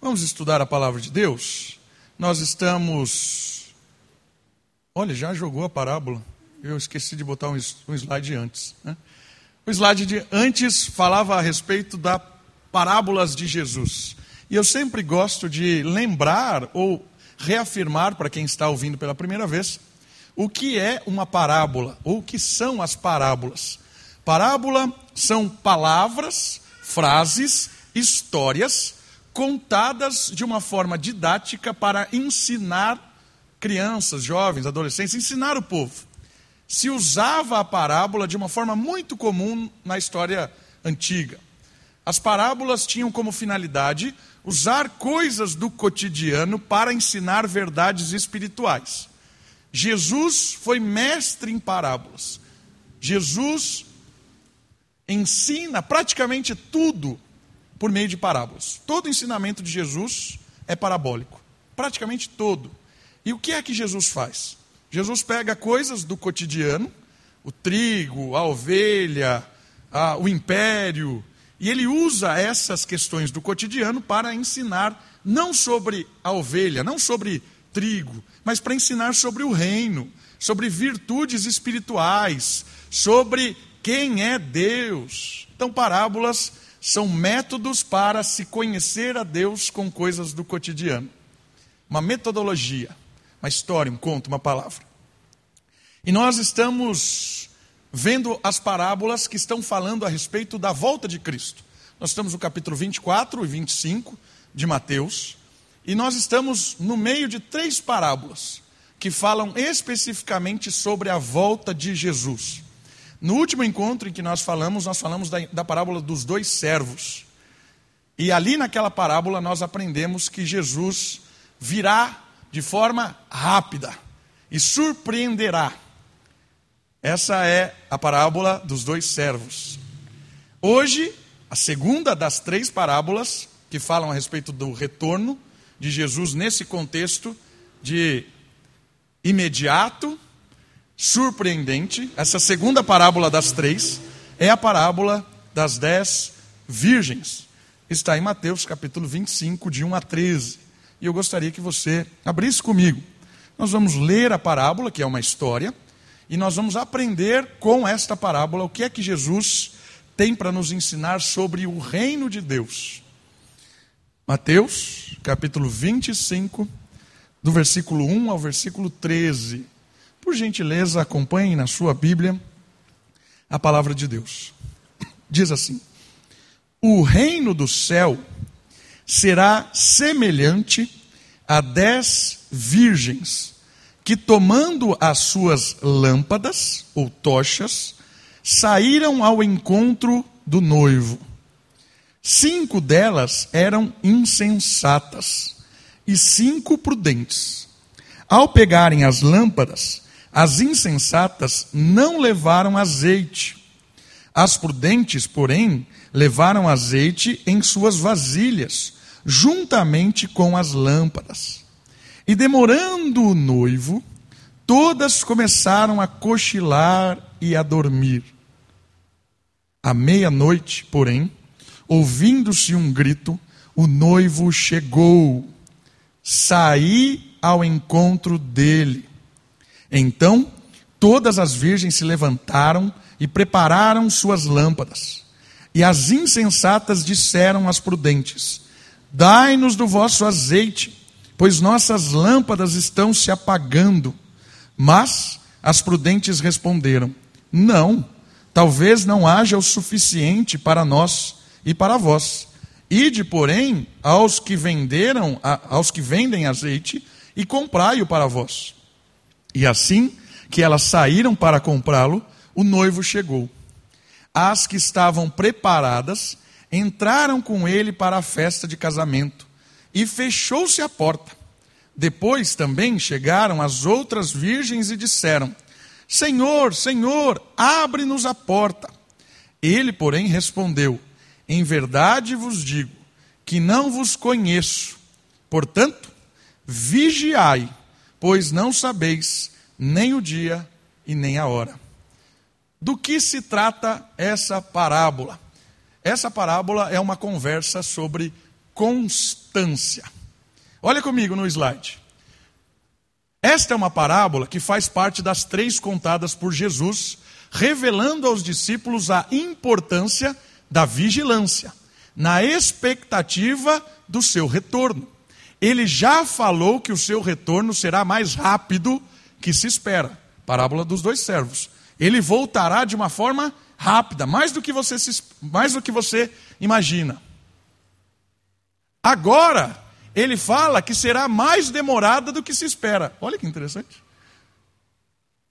Vamos estudar a palavra de Deus? Nós estamos. Olha, já jogou a parábola. Eu esqueci de botar um slide antes. Né? O slide de antes falava a respeito das parábolas de Jesus. E eu sempre gosto de lembrar ou reafirmar para quem está ouvindo pela primeira vez o que é uma parábola ou o que são as parábolas. Parábola são palavras, frases, histórias contadas de uma forma didática para ensinar crianças, jovens, adolescentes, ensinar o povo. Se usava a parábola de uma forma muito comum na história antiga. As parábolas tinham como finalidade usar coisas do cotidiano para ensinar verdades espirituais. Jesus foi mestre em parábolas. Jesus ensina praticamente tudo por meio de parábolas. Todo ensinamento de Jesus é parabólico, praticamente todo. E o que é que Jesus faz? Jesus pega coisas do cotidiano, o trigo, a ovelha, a, o império, e ele usa essas questões do cotidiano para ensinar não sobre a ovelha, não sobre trigo, mas para ensinar sobre o reino, sobre virtudes espirituais, sobre quem é Deus. Então, parábolas são métodos para se conhecer a Deus com coisas do cotidiano. Uma metodologia, uma história, um conto, uma palavra. E nós estamos vendo as parábolas que estão falando a respeito da volta de Cristo. Nós estamos no capítulo 24 e 25 de Mateus, e nós estamos no meio de três parábolas que falam especificamente sobre a volta de Jesus. No último encontro em que nós falamos, nós falamos da, da parábola dos dois servos. E ali naquela parábola nós aprendemos que Jesus virá de forma rápida e surpreenderá. Essa é a parábola dos dois servos. Hoje, a segunda das três parábolas que falam a respeito do retorno de Jesus nesse contexto de imediato surpreendente, essa segunda parábola das três, é a parábola das dez virgens. Está em Mateus capítulo 25, de 1 a 13. E eu gostaria que você abrisse comigo. Nós vamos ler a parábola, que é uma história, e nós vamos aprender com esta parábola o que é que Jesus tem para nos ensinar sobre o reino de Deus. Mateus, capítulo 25, do versículo 1 ao versículo 13. Por gentileza, acompanhe na sua Bíblia a palavra de Deus. Diz assim: O reino do céu será semelhante a dez virgens que, tomando as suas lâmpadas ou tochas, saíram ao encontro do noivo. Cinco delas eram insensatas e cinco prudentes. Ao pegarem as lâmpadas, as insensatas não levaram azeite. As prudentes, porém, levaram azeite em suas vasilhas, juntamente com as lâmpadas. E demorando o noivo, todas começaram a cochilar e a dormir. À meia-noite, porém, ouvindo-se um grito, o noivo chegou. Saí ao encontro dele então todas as virgens se levantaram e prepararam suas lâmpadas. E as insensatas disseram às prudentes: Dai-nos do vosso azeite, pois nossas lâmpadas estão se apagando. Mas as prudentes responderam: Não, talvez não haja o suficiente para nós e para vós. Ide, porém, aos que venderam, aos que vendem azeite, e comprai-o para vós. E assim que elas saíram para comprá-lo, o noivo chegou. As que estavam preparadas entraram com ele para a festa de casamento e fechou-se a porta. Depois também chegaram as outras virgens e disseram: Senhor, Senhor, abre-nos a porta. Ele, porém, respondeu: Em verdade vos digo que não vos conheço. Portanto, vigiai pois não sabeis nem o dia e nem a hora. Do que se trata essa parábola? Essa parábola é uma conversa sobre constância. Olha comigo no slide. Esta é uma parábola que faz parte das três contadas por Jesus, revelando aos discípulos a importância da vigilância, na expectativa do seu retorno. Ele já falou que o seu retorno será mais rápido que se espera. Parábola dos dois servos. Ele voltará de uma forma rápida, mais do que você, se, mais do que você imagina. Agora, ele fala que será mais demorada do que se espera. Olha que interessante.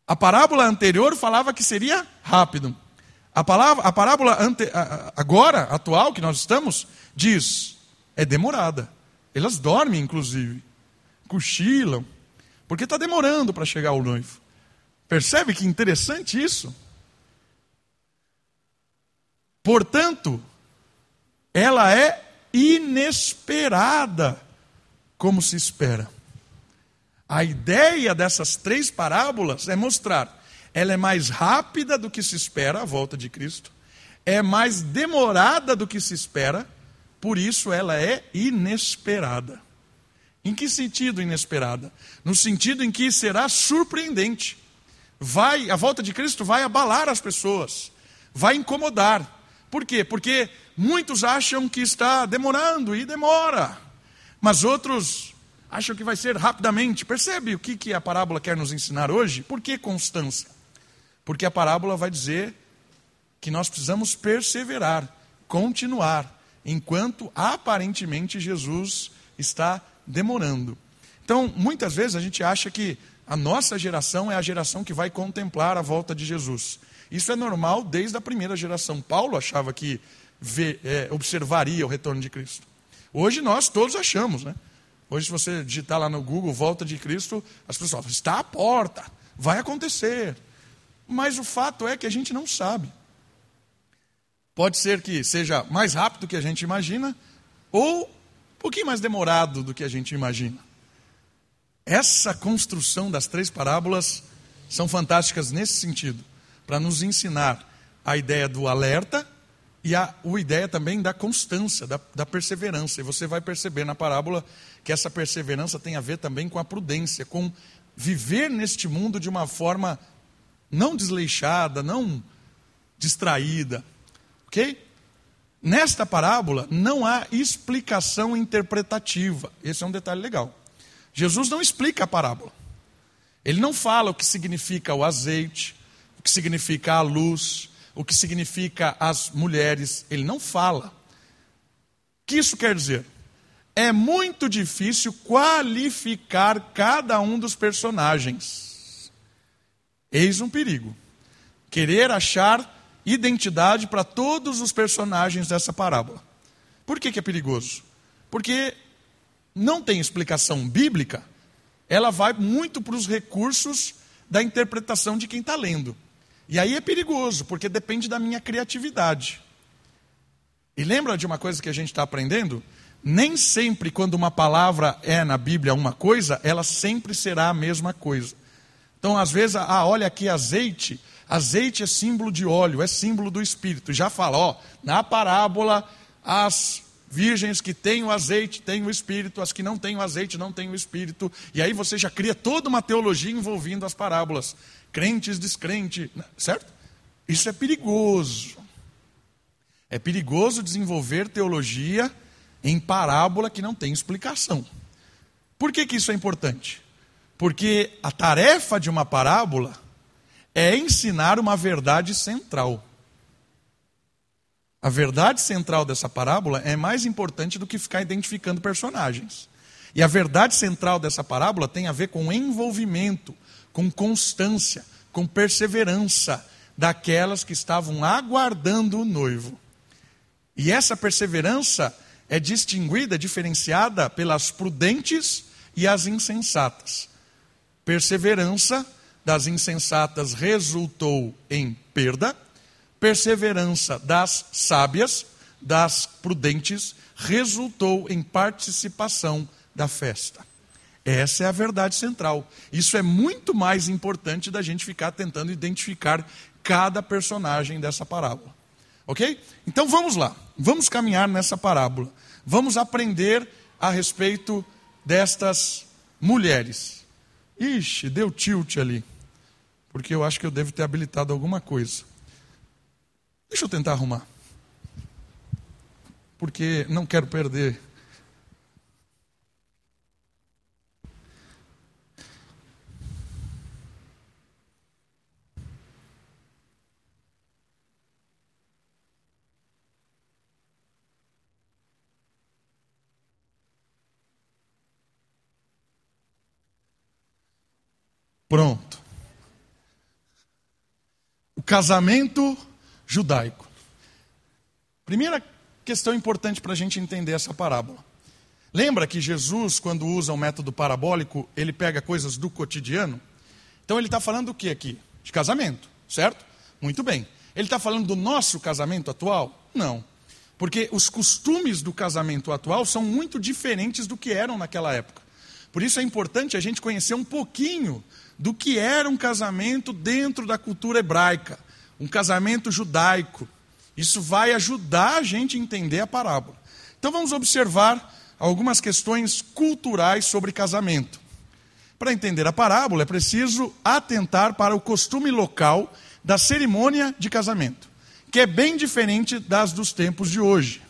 A parábola anterior falava que seria rápido. A, palavra, a parábola ante, agora, atual, que nós estamos, diz: é demorada. Elas dormem, inclusive, cochilam, porque está demorando para chegar o noivo. Percebe que interessante isso? Portanto, ela é inesperada, como se espera. A ideia dessas três parábolas é mostrar, ela é mais rápida do que se espera a volta de Cristo, é mais demorada do que se espera, por isso ela é inesperada. Em que sentido inesperada? No sentido em que será surpreendente. Vai, a volta de Cristo vai abalar as pessoas, vai incomodar. Por quê? Porque muitos acham que está demorando e demora, mas outros acham que vai ser rapidamente. Percebe o que, que a parábola quer nos ensinar hoje? Por que constância? Porque a parábola vai dizer que nós precisamos perseverar, continuar, enquanto aparentemente Jesus está demorando. Então, muitas vezes a gente acha que a nossa geração é a geração que vai contemplar a volta de Jesus. Isso é normal desde a primeira geração. Paulo achava que vê, é, observaria o retorno de Cristo. Hoje nós todos achamos, né? Hoje, se você digitar lá no Google volta de Cristo, as pessoas falam, está à porta, vai acontecer. Mas o fato é que a gente não sabe. Pode ser que seja mais rápido do que a gente imagina, ou um pouquinho mais demorado do que a gente imagina. Essa construção das três parábolas são fantásticas nesse sentido, para nos ensinar a ideia do alerta e a, a ideia também da constância, da, da perseverança. E você vai perceber na parábola que essa perseverança tem a ver também com a prudência, com viver neste mundo de uma forma não desleixada, não distraída. Ok? Nesta parábola não há explicação interpretativa. Esse é um detalhe legal. Jesus não explica a parábola. Ele não fala o que significa o azeite, o que significa a luz, o que significa as mulheres. Ele não fala. O que isso quer dizer? é muito difícil qualificar cada um dos personagens. Eis um perigo. Querer achar identidade para todos os personagens dessa parábola. Por que, que é perigoso? Porque não tem explicação bíblica, ela vai muito para os recursos da interpretação de quem está lendo. E aí é perigoso, porque depende da minha criatividade. E lembra de uma coisa que a gente está aprendendo? nem sempre, quando uma palavra é na Bíblia uma coisa, ela sempre será a mesma coisa. Então, às vezes, ah, olha aqui azeite. Azeite é símbolo de óleo, é símbolo do Espírito. Já fala, ó, na parábola, as virgens que têm o azeite têm o Espírito, as que não têm o azeite não têm o Espírito. E aí você já cria toda uma teologia envolvendo as parábolas. Crentes, descrente, certo? Isso é perigoso. É perigoso desenvolver teologia em parábola que não tem explicação. Por que, que isso é importante? Porque a tarefa de uma parábola é ensinar uma verdade central. A verdade central dessa parábola é mais importante do que ficar identificando personagens. E a verdade central dessa parábola tem a ver com envolvimento, com constância, com perseverança daquelas que estavam aguardando o noivo. E essa perseverança é distinguida, diferenciada pelas prudentes e as insensatas. Perseverança das insensatas resultou em perda, perseverança das sábias, das prudentes, resultou em participação da festa. Essa é a verdade central. Isso é muito mais importante da gente ficar tentando identificar cada personagem dessa parábola. Ok? Então vamos lá, vamos caminhar nessa parábola. vamos aprender a respeito destas mulheres. Ixi, deu tilt ali, porque eu acho que eu devo ter habilitado alguma coisa. Deixa eu tentar arrumar, porque não quero perder Pronto. Casamento judaico. Primeira questão importante para a gente entender essa parábola. Lembra que Jesus, quando usa o método parabólico, ele pega coisas do cotidiano? Então ele está falando do que aqui? De casamento, certo? Muito bem. Ele está falando do nosso casamento atual? Não. Porque os costumes do casamento atual são muito diferentes do que eram naquela época. Por isso é importante a gente conhecer um pouquinho do que era um casamento dentro da cultura hebraica, um casamento judaico. Isso vai ajudar a gente a entender a parábola. Então vamos observar algumas questões culturais sobre casamento. Para entender a parábola, é preciso atentar para o costume local da cerimônia de casamento, que é bem diferente das dos tempos de hoje.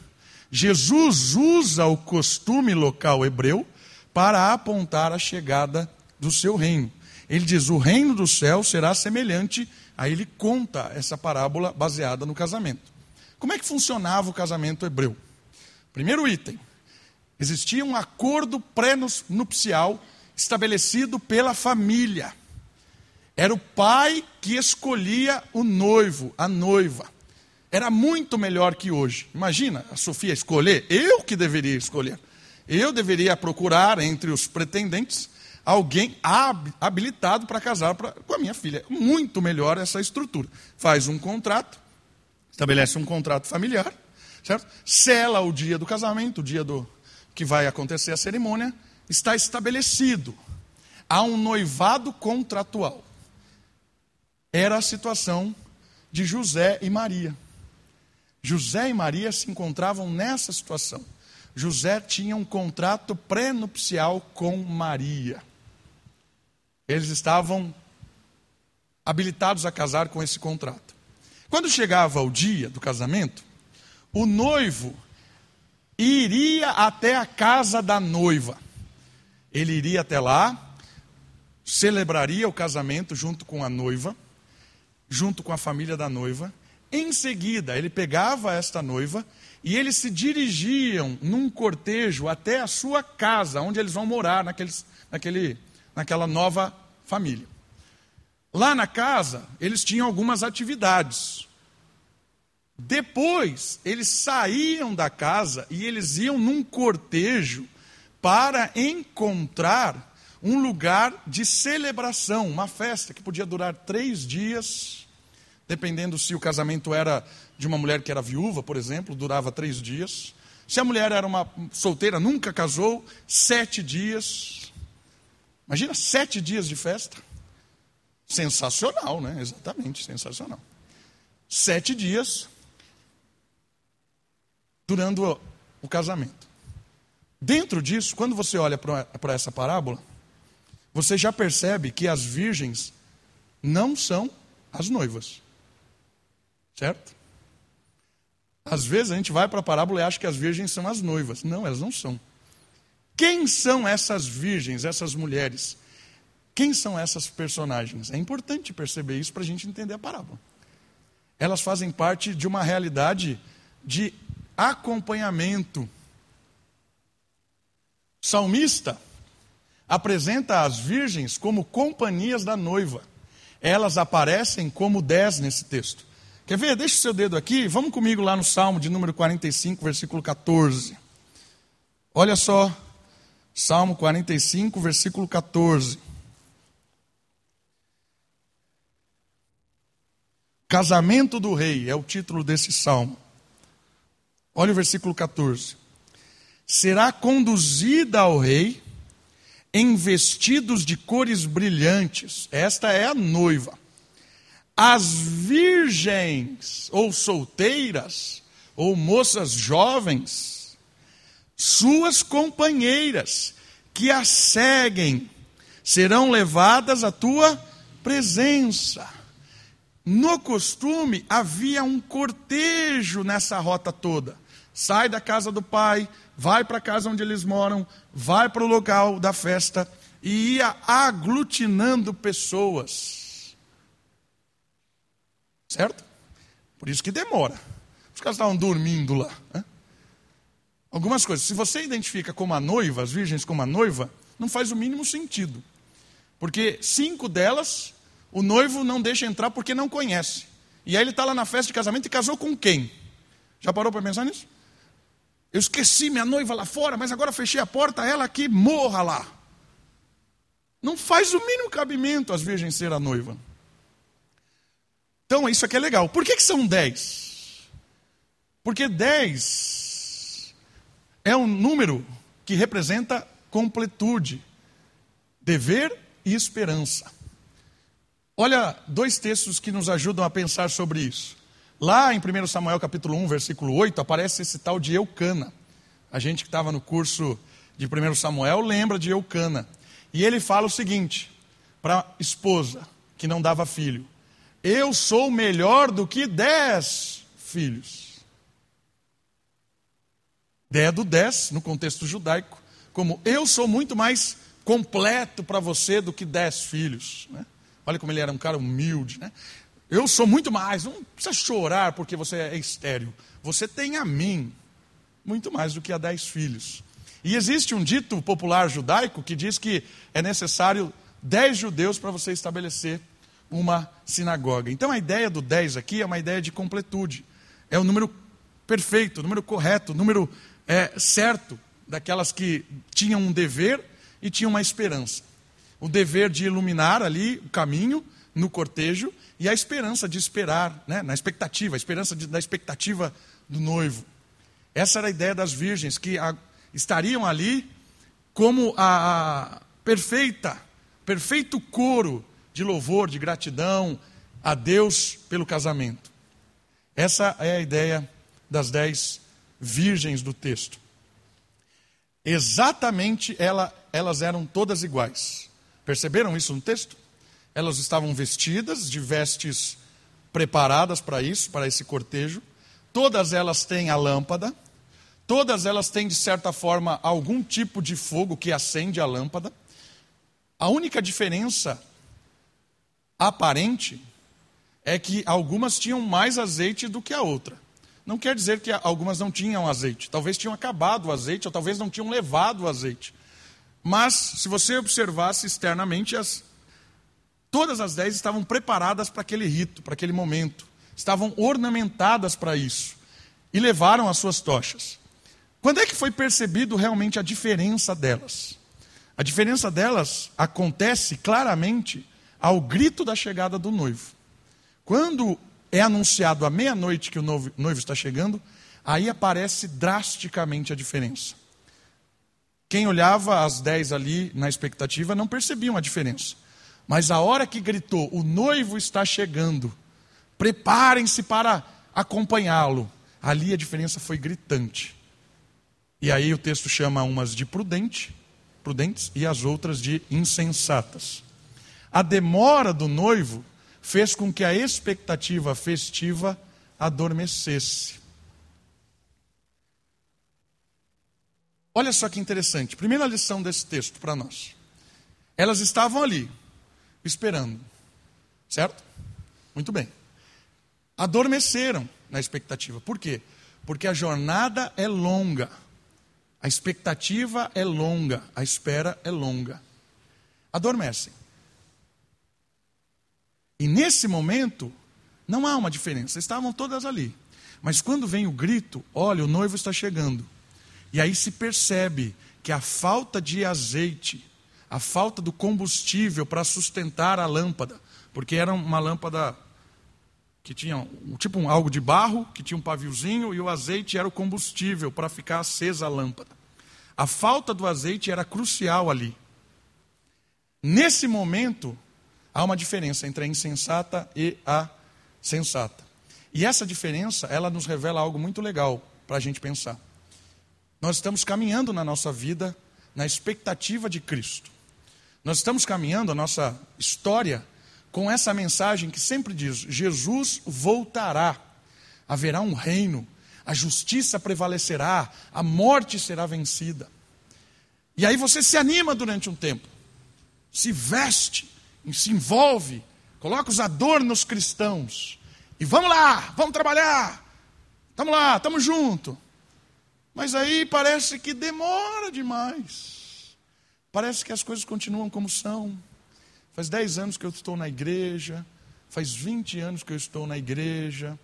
Jesus usa o costume local hebreu para apontar a chegada do seu reino. Ele diz: o reino do céu será semelhante. Aí ele conta essa parábola baseada no casamento. Como é que funcionava o casamento hebreu? Primeiro item: existia um acordo pré-nupcial estabelecido pela família. Era o pai que escolhia o noivo, a noiva. Era muito melhor que hoje. Imagina a Sofia escolher, eu que deveria escolher. Eu deveria procurar entre os pretendentes alguém habilitado para casar pra, com a minha filha. Muito melhor essa estrutura. Faz um contrato, estabelece um contrato familiar, certo? Sela o dia do casamento, o dia do que vai acontecer a cerimônia, está estabelecido. Há um noivado contratual. Era a situação de José e Maria. José e Maria se encontravam nessa situação. José tinha um contrato pré-nupcial com Maria. Eles estavam habilitados a casar com esse contrato. Quando chegava o dia do casamento, o noivo iria até a casa da noiva. Ele iria até lá, celebraria o casamento junto com a noiva, junto com a família da noiva. Em seguida, ele pegava esta noiva e eles se dirigiam num cortejo até a sua casa, onde eles vão morar naqueles, naquele naquela nova família. Lá na casa, eles tinham algumas atividades. Depois, eles saíam da casa e eles iam num cortejo para encontrar um lugar de celebração, uma festa que podia durar três dias, dependendo se o casamento era de uma mulher que era viúva, por exemplo, durava três dias. Se a mulher era uma solteira, nunca casou, sete dias. Imagina sete dias de festa. Sensacional, né? Exatamente, sensacional. Sete dias durando o casamento. Dentro disso, quando você olha para essa parábola, você já percebe que as virgens não são as noivas. Certo? Às vezes a gente vai para a parábola e acha que as virgens são as noivas. Não, elas não são. Quem são essas virgens, essas mulheres? Quem são essas personagens? É importante perceber isso para a gente entender a parábola. Elas fazem parte de uma realidade de acompanhamento. Salmista apresenta as virgens como companhias da noiva. Elas aparecem como dez nesse texto. Quer ver? Deixa o seu dedo aqui, vamos comigo lá no Salmo de número 45, versículo 14. Olha só Salmo 45, versículo 14. Casamento do Rei é o título desse salmo. Olha o versículo 14. Será conduzida ao rei em vestidos de cores brilhantes. Esta é a noiva. As virgens, ou solteiras, ou moças jovens, suas companheiras que a seguem serão levadas à tua presença. No costume, havia um cortejo nessa rota toda. Sai da casa do pai, vai para a casa onde eles moram, vai para o local da festa e ia aglutinando pessoas. Certo? Por isso que demora. Os caras estavam dormindo lá. Né? Algumas coisas. Se você identifica como a noiva, as virgens como a noiva, não faz o mínimo sentido. Porque cinco delas o noivo não deixa entrar porque não conhece. E aí ele está lá na festa de casamento e casou com quem? Já parou para pensar nisso? Eu esqueci minha noiva lá fora, mas agora fechei a porta, ela aqui morra lá. Não faz o mínimo cabimento as virgens ser a noiva. Então, isso aqui é legal. Por que, que são dez? Porque dez é um número que representa completude, dever e esperança. Olha dois textos que nos ajudam a pensar sobre isso. Lá em 1 Samuel capítulo 1, versículo 8, aparece esse tal de Eucana. A gente que estava no curso de 1 Samuel lembra de Eucana. E ele fala o seguinte para a esposa que não dava filho: Eu sou melhor do que dez filhos. Ideia do dez, no contexto judaico, como eu sou muito mais completo para você do que dez filhos. Né? Olha como ele era um cara humilde, né? Eu sou muito mais, não precisa chorar porque você é estéreo. Você tem a mim, muito mais do que a dez filhos. E existe um dito popular judaico que diz que é necessário dez judeus para você estabelecer uma sinagoga. Então a ideia do dez aqui é uma ideia de completude. É o número perfeito, o número correto, o número é, certo daquelas que tinham um dever e tinham uma esperança o dever de iluminar ali o caminho no cortejo e a esperança de esperar, né, na expectativa, a esperança de, da expectativa do noivo. Essa era a ideia das virgens, que a, estariam ali como a, a perfeita, perfeito coro de louvor, de gratidão a Deus pelo casamento. Essa é a ideia das dez virgens do texto. Exatamente ela, elas eram todas iguais. Perceberam isso no texto? Elas estavam vestidas de vestes preparadas para isso, para esse cortejo. Todas elas têm a lâmpada. Todas elas têm, de certa forma, algum tipo de fogo que acende a lâmpada. A única diferença aparente é que algumas tinham mais azeite do que a outra. Não quer dizer que algumas não tinham azeite. Talvez tinham acabado o azeite, ou talvez não tinham levado o azeite. Mas, se você observasse externamente, as, todas as dez estavam preparadas para aquele rito, para aquele momento. Estavam ornamentadas para isso. E levaram as suas tochas. Quando é que foi percebido realmente a diferença delas? A diferença delas acontece claramente ao grito da chegada do noivo. Quando é anunciado à meia-noite que o noivo está chegando, aí aparece drasticamente a diferença. Quem olhava as dez ali na expectativa não percebiam a diferença. Mas a hora que gritou, o noivo está chegando, preparem-se para acompanhá-lo, ali a diferença foi gritante. E aí o texto chama umas de prudente, prudentes e as outras de insensatas. A demora do noivo fez com que a expectativa festiva adormecesse. Olha só que interessante. Primeira lição desse texto para nós. Elas estavam ali, esperando. Certo? Muito bem. Adormeceram na expectativa. Por quê? Porque a jornada é longa. A expectativa é longa. A espera é longa. Adormecem. E nesse momento, não há uma diferença. Estavam todas ali. Mas quando vem o grito, olha, o noivo está chegando. E aí se percebe que a falta de azeite, a falta do combustível para sustentar a lâmpada, porque era uma lâmpada que tinha tipo um, algo de barro, que tinha um paviozinho e o azeite era o combustível para ficar acesa a lâmpada. A falta do azeite era crucial ali. Nesse momento, há uma diferença entre a insensata e a sensata. E essa diferença, ela nos revela algo muito legal para a gente pensar. Nós estamos caminhando na nossa vida na expectativa de Cristo. Nós estamos caminhando a nossa história com essa mensagem que sempre diz: Jesus voltará, haverá um reino, a justiça prevalecerá, a morte será vencida. E aí você se anima durante um tempo, se veste, se envolve, coloca os adornos cristãos, e vamos lá, vamos trabalhar, estamos lá, estamos juntos. Mas aí parece que demora demais. Parece que as coisas continuam como são. Faz 10 anos que eu estou na igreja, faz 20 anos que eu estou na igreja,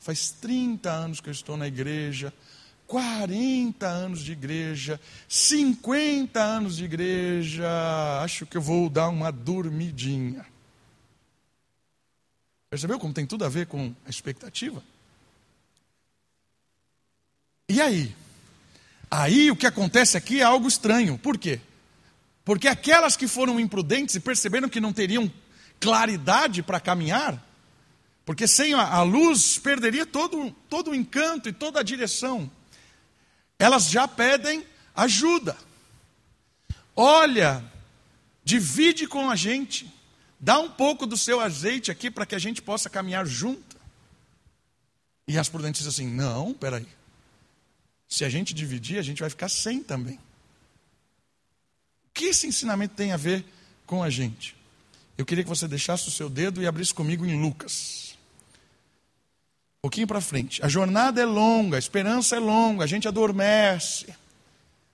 faz 30 anos que eu estou na igreja, 40 anos de igreja, 50 anos de igreja, acho que eu vou dar uma dormidinha. Percebeu como tem tudo a ver com a expectativa? E aí? Aí o que acontece aqui é algo estranho. Por quê? Porque aquelas que foram imprudentes e perceberam que não teriam claridade para caminhar, porque sem a, luz perderia todo, todo o encanto e toda a direção elas já pedem ajuda. Olha, divide com a gente, dá um pouco do seu azeite aqui para que a gente possa caminhar junto. E as prudentes dizem assim: não, peraí. Se a gente dividir, a gente vai ficar sem também. O que esse ensinamento tem a ver com a gente? Eu queria que você deixasse o seu dedo e abrisse comigo em Lucas. Um pouquinho para frente. A jornada é longa, a esperança é longa, a gente adormece.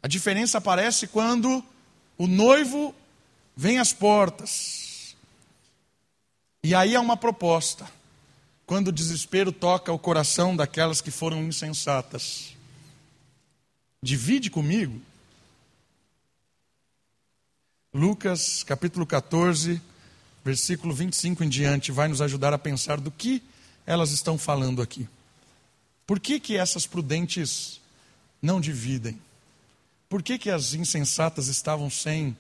A diferença aparece quando o noivo vem às portas. E aí há uma proposta. Quando o desespero toca o coração daquelas que foram insensatas. Divide comigo. Lucas capítulo 14, versículo 25 em diante, vai nos ajudar a pensar do que elas estão falando aqui? Por que, que essas prudentes não dividem? Por que, que as insensatas estavam sem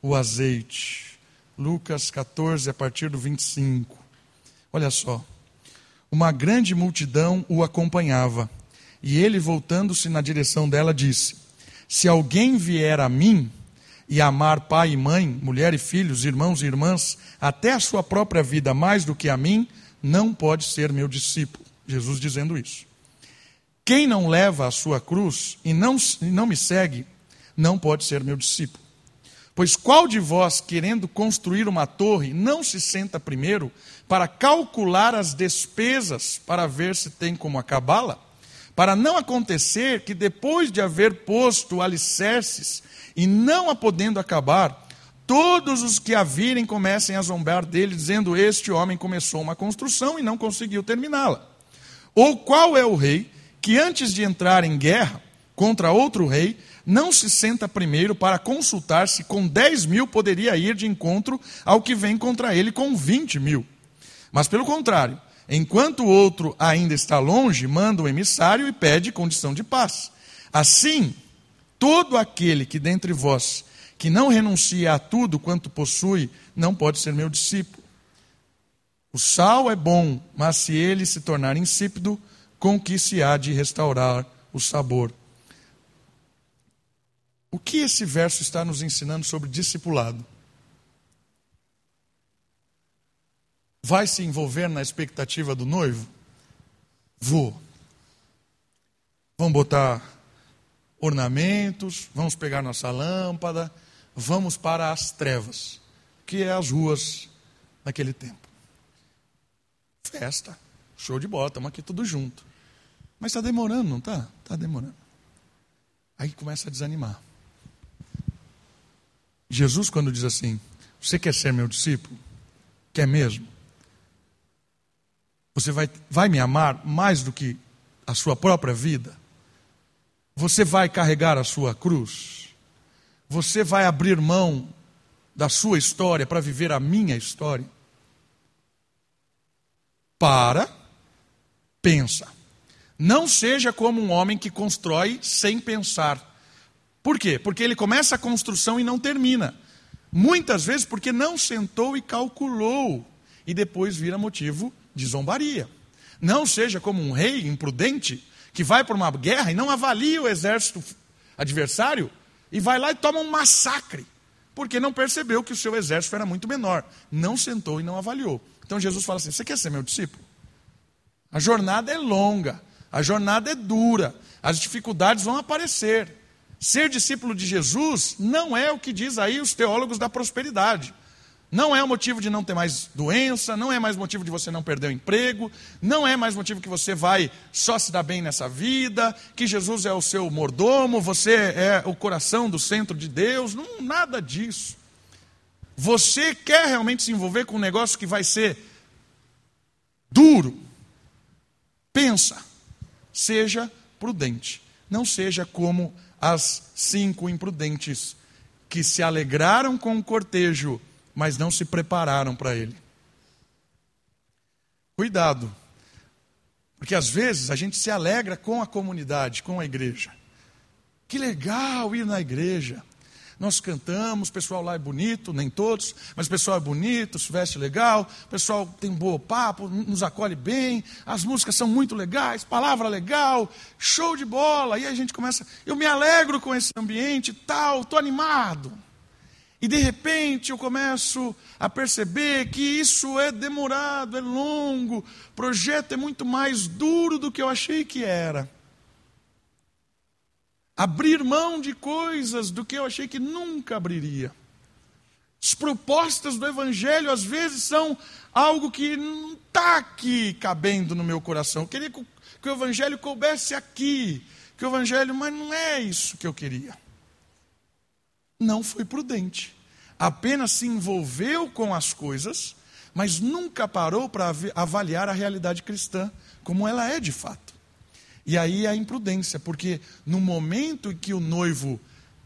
o azeite? Lucas 14, a partir do 25. Olha só. Uma grande multidão o acompanhava, e ele, voltando-se na direção dela, disse: Se alguém vier a mim e amar pai e mãe, mulher e filhos, irmãos e irmãs, até a sua própria vida mais do que a mim, não pode ser meu discípulo. Jesus dizendo isso. Quem não leva a sua cruz e não, e não me segue, não pode ser meu discípulo. Pois qual de vós, querendo construir uma torre, não se senta primeiro para calcular as despesas para ver se tem como acabá-la? Para não acontecer que depois de haver posto alicerces e não a podendo acabar, todos os que a virem comecem a zombar dele, dizendo: Este homem começou uma construção e não conseguiu terminá-la. Ou qual é o rei que, antes de entrar em guerra contra outro rei, não se senta primeiro para consultar se com 10 mil poderia ir de encontro ao que vem contra ele com 20 mil? Mas, pelo contrário, enquanto o outro ainda está longe, manda o emissário e pede condição de paz. Assim, todo aquele que dentre vós que não renuncia a tudo quanto possui, não pode ser meu discípulo. O sal é bom, mas se ele se tornar insípido, com que se há de restaurar o sabor? O que esse verso está nos ensinando sobre discipulado? Vai se envolver na expectativa do noivo? Vou. Vamos botar ornamentos, vamos pegar nossa lâmpada, vamos para as trevas, que é as ruas naquele tempo. Festa, show de bola, estamos aqui tudo junto. Mas está demorando, não está? Está demorando. Aí começa a desanimar. Jesus, quando diz assim: Você quer ser meu discípulo? Quer mesmo? Você vai, vai me amar mais do que a sua própria vida? Você vai carregar a sua cruz? Você vai abrir mão da sua história para viver a minha história? Para, pensa. Não seja como um homem que constrói sem pensar. Por quê? Porque ele começa a construção e não termina. Muitas vezes porque não sentou e calculou, e depois vira motivo de zombaria. Não seja como um rei imprudente que vai para uma guerra e não avalia o exército adversário e vai lá e toma um massacre, porque não percebeu que o seu exército era muito menor, não sentou e não avaliou. Então Jesus fala assim: Você quer ser meu discípulo? A jornada é longa, a jornada é dura, as dificuldades vão aparecer. Ser discípulo de Jesus não é o que diz aí os teólogos da prosperidade. Não é o motivo de não ter mais doença, não é mais motivo de você não perder o emprego, não é mais motivo que você vai só se dar bem nessa vida, que Jesus é o seu mordomo, você é o coração do centro de Deus, não, nada disso. Você quer realmente se envolver com um negócio que vai ser duro? Pensa, seja prudente, não seja como as cinco imprudentes que se alegraram com o cortejo mas não se prepararam para ele. Cuidado, porque às vezes a gente se alegra com a comunidade, com a igreja. Que legal ir na igreja. Nós cantamos, o pessoal lá é bonito, nem todos, mas o pessoal é bonito, se veste legal, o pessoal tem um bom papo, nos acolhe bem, as músicas são muito legais, palavra legal, show de bola. E a gente começa, eu me alegro com esse ambiente tal, estou animado. E de repente eu começo a perceber que isso é demorado, é longo, o projeto é muito mais duro do que eu achei que era. Abrir mão de coisas do que eu achei que nunca abriria. As propostas do Evangelho às vezes são algo que não está aqui cabendo no meu coração. Eu queria que o Evangelho coubesse aqui, que o Evangelho, mas não é isso que eu queria não foi prudente. Apenas se envolveu com as coisas, mas nunca parou para avaliar a realidade cristã como ela é de fato. E aí a imprudência, porque no momento em que o noivo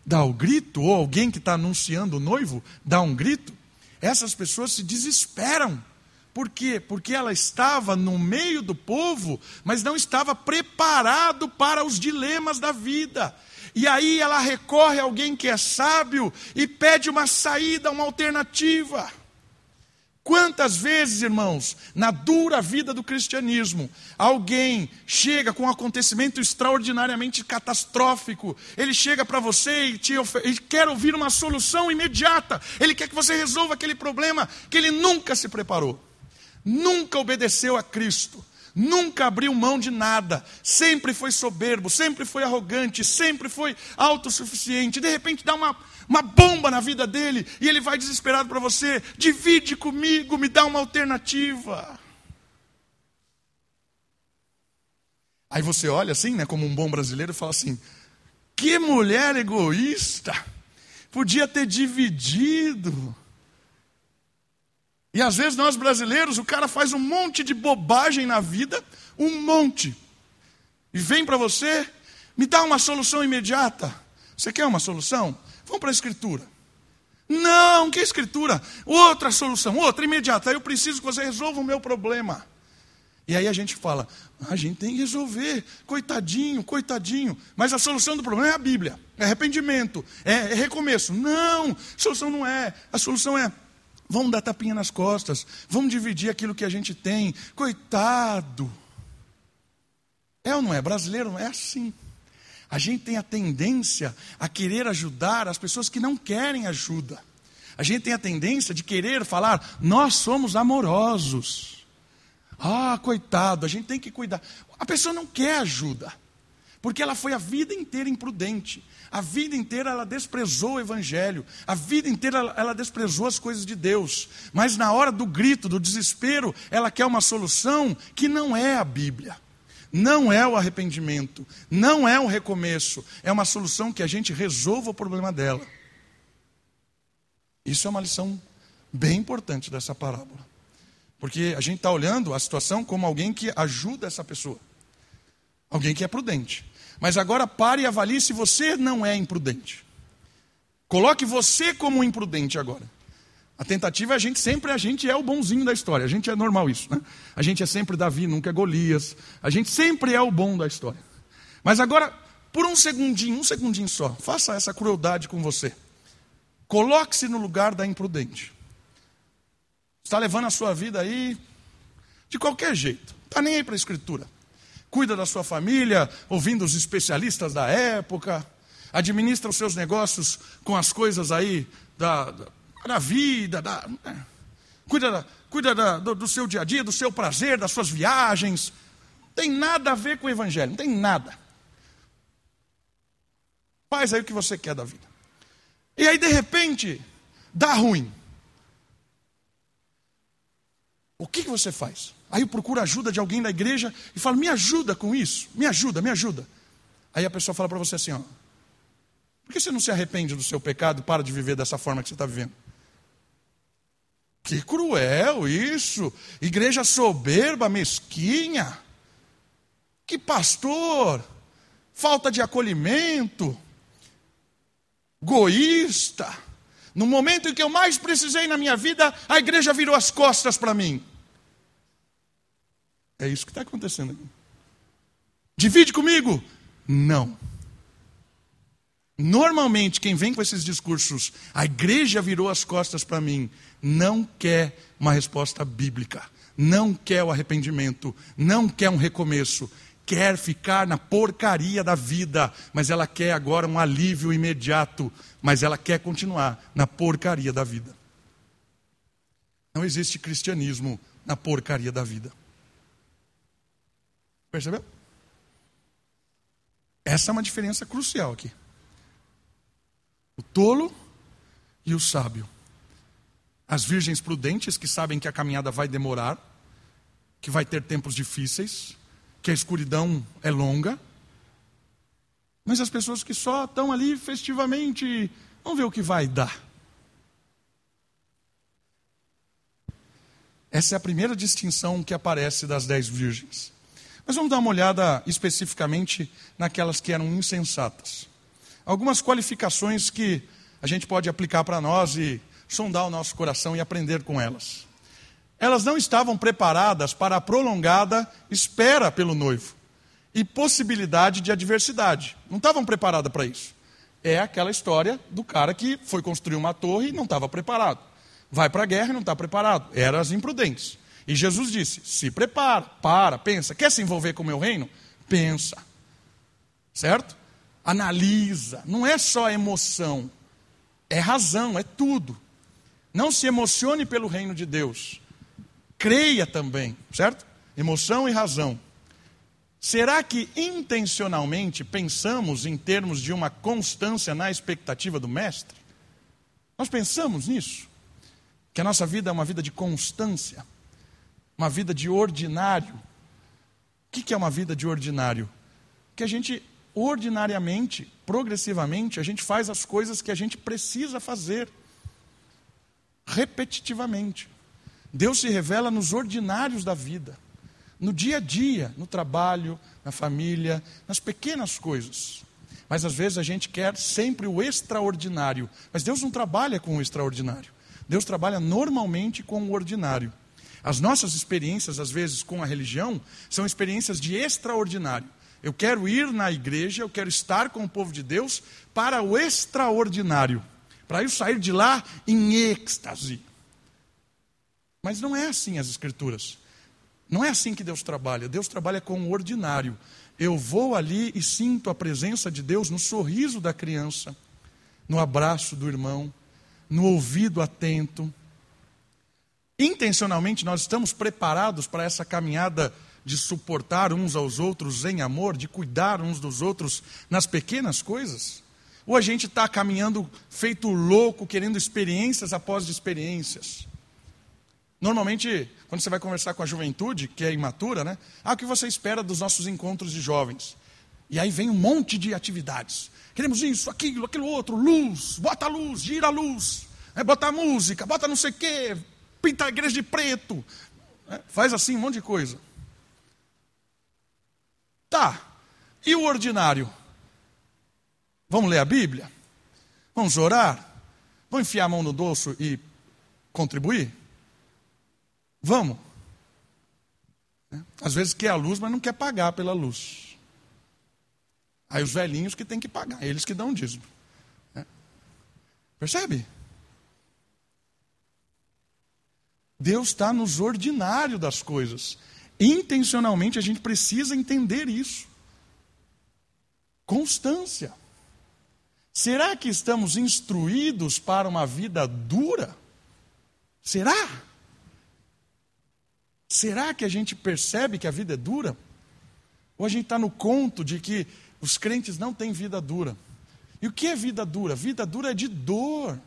dá o grito, ou alguém que está anunciando o noivo dá um grito, essas pessoas se desesperam. Por quê? Porque ela estava no meio do povo, mas não estava preparado para os dilemas da vida. E aí ela recorre a alguém que é sábio e pede uma saída, uma alternativa. Quantas vezes, irmãos, na dura vida do cristianismo, alguém chega com um acontecimento extraordinariamente catastrófico, ele chega para você e, te e quer ouvir uma solução imediata, ele quer que você resolva aquele problema que ele nunca se preparou, nunca obedeceu a Cristo, nunca abriu mão de nada, sempre foi soberbo, sempre foi arrogante, sempre foi autossuficiente. De repente dá uma, uma bomba na vida dele e ele vai desesperado para você: divide comigo, me dá uma alternativa. Aí você olha assim, né, como um bom brasileiro, e fala assim: que mulher egoísta, podia ter dividido. E às vezes nós brasileiros, o cara faz um monte de bobagem na vida, um monte. E vem para você, me dá uma solução imediata. Você quer uma solução? Vamos para a escritura. Não, que escritura? Outra solução, outra imediata. Eu preciso que você resolva o meu problema. E aí a gente fala, ah, a gente tem que resolver, coitadinho, coitadinho. Mas a solução do problema é a Bíblia, é arrependimento, é, é recomeço. Não, a solução não é. A solução é Vamos dar tapinha nas costas, vamos dividir aquilo que a gente tem. Coitado. É ou não é? Brasileiro não é assim. A gente tem a tendência a querer ajudar as pessoas que não querem ajuda. A gente tem a tendência de querer falar, nós somos amorosos. Ah, coitado, a gente tem que cuidar. A pessoa não quer ajuda, porque ela foi a vida inteira imprudente. A vida inteira ela desprezou o Evangelho, a vida inteira ela, desprezou as coisas de Deus, mas na hora do grito, do desespero, ela quer uma solução que não é a Bíblia, não é o arrependimento, não é um recomeço, é uma solução que a gente resolva o problema dela. Isso é uma lição bem importante dessa parábola, porque a gente está olhando a situação como alguém que ajuda essa pessoa, alguém que é prudente. Mas agora pare e avalie se você não é imprudente. Coloque você como imprudente agora. A tentativa é a gente sempre a gente é o bonzinho da história. A gente é normal isso, né? A gente é sempre Davi, nunca é Golias. A gente sempre é o bom da história. Mas agora, por um segundinho, um segundinho só, faça essa crueldade com você. Coloque-se no lugar da imprudente. Está levando a sua vida aí de qualquer jeito. Está nem aí para a escritura cuida da sua família, ouvindo os especialistas da época. administra os seus negócios com as coisas aí da, da, da vida, da, né? cuida, da, cuida da, do, do seu dia a dia, do seu prazer, das suas viagens. Tem nada a ver com o Evangelho, não tem nada. Faz aí o que você quer da vida. E aí, de repente, dá ruim. O que, que você faz? Aí eu procuro ajuda de alguém da igreja e falo, me ajuda com isso, me ajuda, me ajuda. Aí a pessoa fala para você assim, ó, por que você não se arrepende do seu pecado e para de viver dessa forma que você está vivendo? Que cruel isso! Igreja soberba, mesquinha. Que pastor! Falta de acolhimento. Goísta. No momento em que eu mais precisei na minha vida, a igreja virou as costas para mim. É isso que está acontecendo aqui. Divide comigo? Não. Normalmente, quem vem com esses discursos, a igreja virou as costas para mim, não quer uma resposta bíblica, não quer o arrependimento, não quer um recomeço, quer ficar na porcaria da vida, mas ela quer agora um alívio imediato, mas ela quer continuar na porcaria da vida. Não existe cristianismo na porcaria da vida. Percebeu? Essa é uma diferença crucial aqui o tolo e o sábio. As virgens prudentes que sabem que a caminhada vai demorar, que vai ter tempos difíceis, que a escuridão é longa. Mas as pessoas que só estão ali festivamente, vamos ver o que vai dar. Essa é a primeira distinção que aparece das dez virgens. Mas vamos dar uma olhada especificamente naquelas que eram insensatas algumas qualificações que a gente pode aplicar para nós e sondar o nosso coração e aprender com elas. Elas não estavam preparadas para a prolongada espera pelo noivo e possibilidade de adversidade. Não estavam preparadas para isso. É aquela história do cara que foi construir uma torre e não estava preparado. Vai para a guerra e não está preparado. Eram as imprudentes. E Jesus disse: se prepara, para, pensa. Quer se envolver com o meu reino? Pensa. Certo? analisa, não é só emoção, é razão, é tudo. Não se emocione pelo reino de Deus, creia também, certo? Emoção e razão. Será que intencionalmente pensamos em termos de uma constância na expectativa do Mestre? Nós pensamos nisso? Que a nossa vida é uma vida de constância, uma vida de ordinário. O que é uma vida de ordinário? Que a gente ordinariamente, progressivamente, a gente faz as coisas que a gente precisa fazer, repetitivamente. Deus se revela nos ordinários da vida, no dia a dia, no trabalho, na família, nas pequenas coisas. Mas às vezes a gente quer sempre o extraordinário. Mas Deus não trabalha com o extraordinário. Deus trabalha normalmente com o ordinário. As nossas experiências, às vezes, com a religião, são experiências de extraordinário. Eu quero ir na igreja, eu quero estar com o povo de Deus para o extraordinário, para eu sair de lá em êxtase. Mas não é assim as Escrituras. Não é assim que Deus trabalha. Deus trabalha com o ordinário. Eu vou ali e sinto a presença de Deus no sorriso da criança, no abraço do irmão, no ouvido atento. Intencionalmente nós estamos preparados para essa caminhada de suportar uns aos outros em amor, de cuidar uns dos outros nas pequenas coisas? Ou a gente está caminhando feito louco, querendo experiências após experiências? Normalmente, quando você vai conversar com a juventude, que é imatura, né? Ah, o que você espera dos nossos encontros de jovens? E aí vem um monte de atividades. Queremos isso, aquilo, aquilo outro, luz, bota a luz, gira a luz, é, bota a música, bota não sei o quê, pinta a igreja de preto, é, faz assim um monte de coisa. Tá. E o ordinário? Vamos ler a Bíblia? Vamos orar? Vamos enfiar a mão no doce e contribuir? Vamos. Às vezes quer a luz, mas não quer pagar pela luz. Aí os velhinhos que têm que pagar, eles que dão dízimo. Percebe? Deus está nos ordinários das coisas. Intencionalmente a gente precisa entender isso. Constância. Será que estamos instruídos para uma vida dura? Será? Será que a gente percebe que a vida é dura? Ou a gente está no conto de que os crentes não têm vida dura? E o que é vida dura? Vida dura é de dor.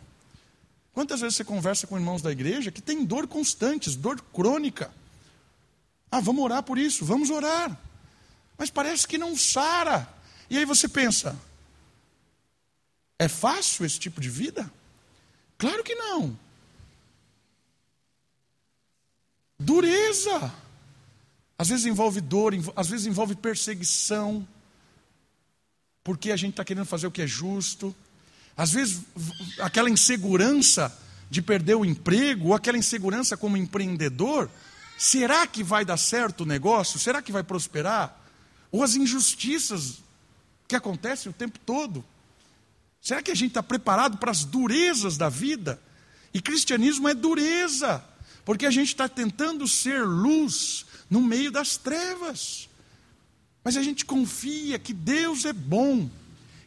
Quantas vezes você conversa com irmãos da igreja que tem dor constante, dor crônica? Ah, vamos orar por isso, vamos orar. Mas parece que não sara. E aí você pensa, é fácil esse tipo de vida? Claro que não. Dureza. Às vezes envolve dor, às vezes envolve perseguição, porque a gente está querendo fazer o que é justo. Às vezes, aquela insegurança de perder o emprego, ou aquela insegurança como empreendedor, será que vai dar certo o negócio? Será que vai prosperar? Ou as injustiças que acontecem o tempo todo? Será que a gente está preparado para as durezas da vida? E cristianismo é dureza, porque a gente está tentando ser luz no meio das trevas. Mas a gente confia que Deus é bom,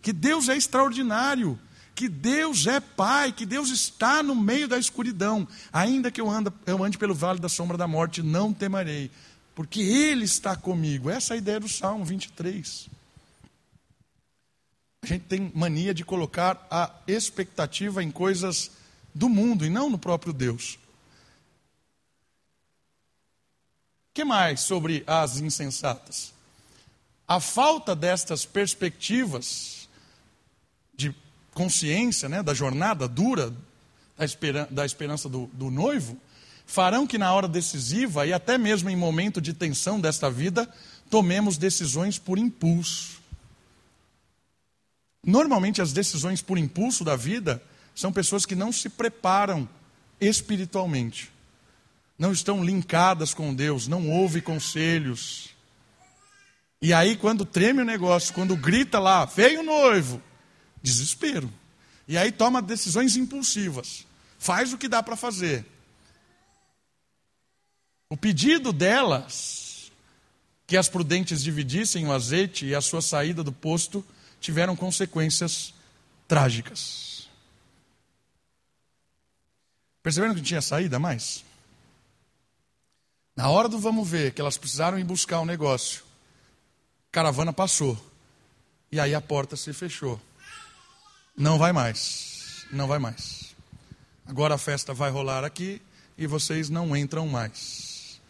que Deus é extraordinário, que Deus é Pai, que Deus está no meio da escuridão. Ainda que eu, anda, eu ande pelo vale da sombra da morte, não temerei, porque Ele está comigo. Essa é a ideia do Salmo 23 a gente tem mania de colocar a expectativa em coisas do mundo e não no próprio Deus. O que mais sobre as insensatas? A falta destas perspectivas consciência, né, da jornada dura, da, esperan da esperança do, do noivo, farão que na hora decisiva e até mesmo em momento de tensão desta vida, tomemos decisões por impulso. Normalmente, as decisões por impulso da vida são pessoas que não se preparam espiritualmente, não estão linkadas com Deus, não ouvem conselhos. E aí, quando treme o negócio, quando grita lá, veio o noivo, desespero. E aí toma decisões impulsivas, faz o que dá para fazer. O pedido delas, que as prudentes dividissem o azeite e a sua saída do posto, tiveram consequências trágicas. Perceberam que não tinha saída mais? Na hora do vamos ver, que elas precisaram ir buscar o um negócio, caravana passou. E aí a porta se fechou. Não vai mais. Não vai mais. Agora a festa vai rolar aqui e vocês não entram mais.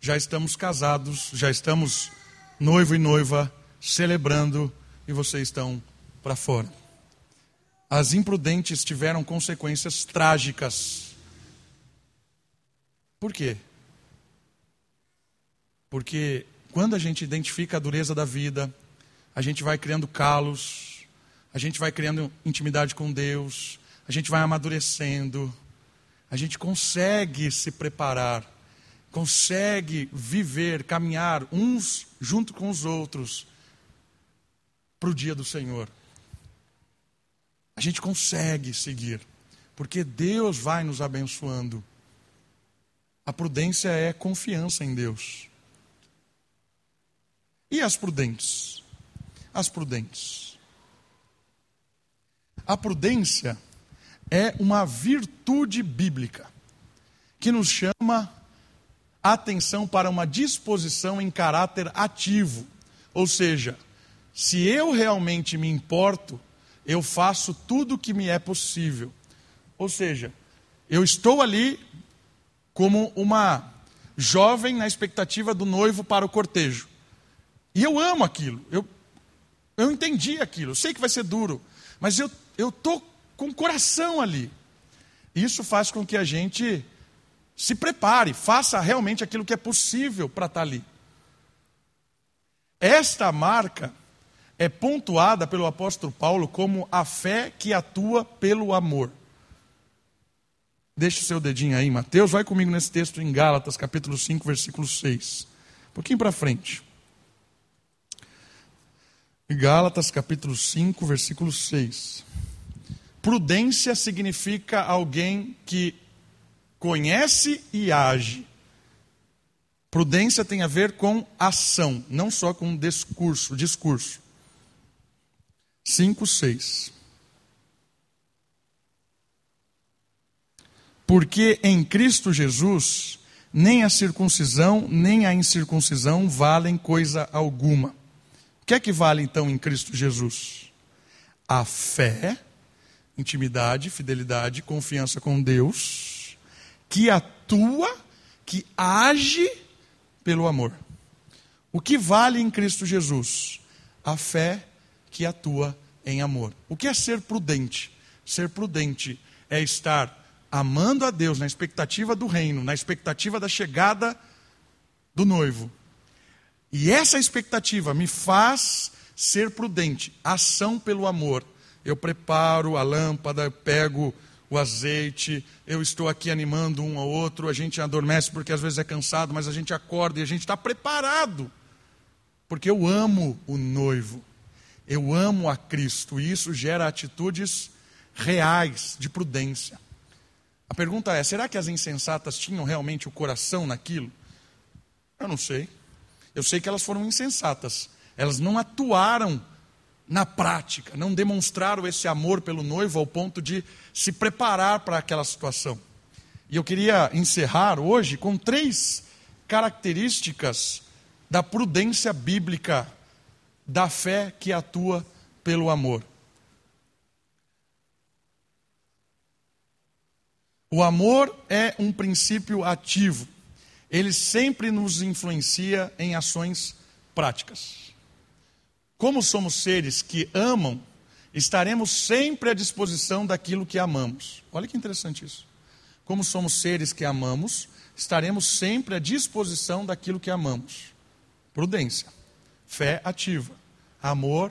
Já estamos casados, já estamos noivo e noiva celebrando e vocês estão para fora. As imprudentes tiveram consequências trágicas. Por quê? Porque quando a gente identifica a dureza da vida, a gente vai criando calos, a gente vai criando intimidade com Deus, a gente vai amadurecendo, a gente consegue se preparar, consegue viver, caminhar uns junto com os outros para o dia do Senhor. A gente consegue seguir, porque Deus vai nos abençoando. A prudência é confiança em Deus. E as prudentes? As prudentes. A prudência é uma virtude bíblica que nos chama atenção para uma disposição em caráter ativo, ou seja, se eu realmente me importo, eu faço tudo o que me é possível. Ou seja, eu estou ali como uma jovem na expectativa do noivo para o cortejo. E eu amo aquilo. Eu, eu entendi aquilo. Eu sei que vai ser duro. Mas eu estou com o coração ali. Isso faz com que a gente se prepare, faça realmente aquilo que é possível para estar ali. Esta marca é pontuada pelo apóstolo Paulo como a fé que atua pelo amor. Deixe o seu dedinho aí, Mateus, vai comigo nesse texto em Gálatas, capítulo 5, versículo 6. Um pouquinho para frente. Gálatas capítulo 5, versículo 6. Prudência significa alguém que conhece e age. Prudência tem a ver com ação, não só com discurso, discurso. 5, 6. Porque em Cristo Jesus, nem a circuncisão, nem a incircuncisão valem coisa alguma que é que vale então em Cristo Jesus? A fé, intimidade, fidelidade, confiança com Deus, que atua, que age pelo amor. O que vale em Cristo Jesus? A fé que atua em amor. O que é ser prudente? Ser prudente é estar amando a Deus na expectativa do reino, na expectativa da chegada do noivo. E essa expectativa me faz ser prudente, ação pelo amor. Eu preparo a lâmpada, eu pego o azeite, eu estou aqui animando um ao outro, a gente adormece porque às vezes é cansado, mas a gente acorda e a gente está preparado, porque eu amo o noivo, eu amo a Cristo, e isso gera atitudes reais de prudência. A pergunta é: será que as insensatas tinham realmente o coração naquilo? Eu não sei. Eu sei que elas foram insensatas. Elas não atuaram na prática, não demonstraram esse amor pelo noivo ao ponto de se preparar para aquela situação. E eu queria encerrar hoje com três características da prudência bíblica, da fé que atua pelo amor. O amor é um princípio ativo. Ele sempre nos influencia em ações práticas. Como somos seres que amam, estaremos sempre à disposição daquilo que amamos. Olha que interessante isso. Como somos seres que amamos, estaremos sempre à disposição daquilo que amamos. Prudência, fé ativa, amor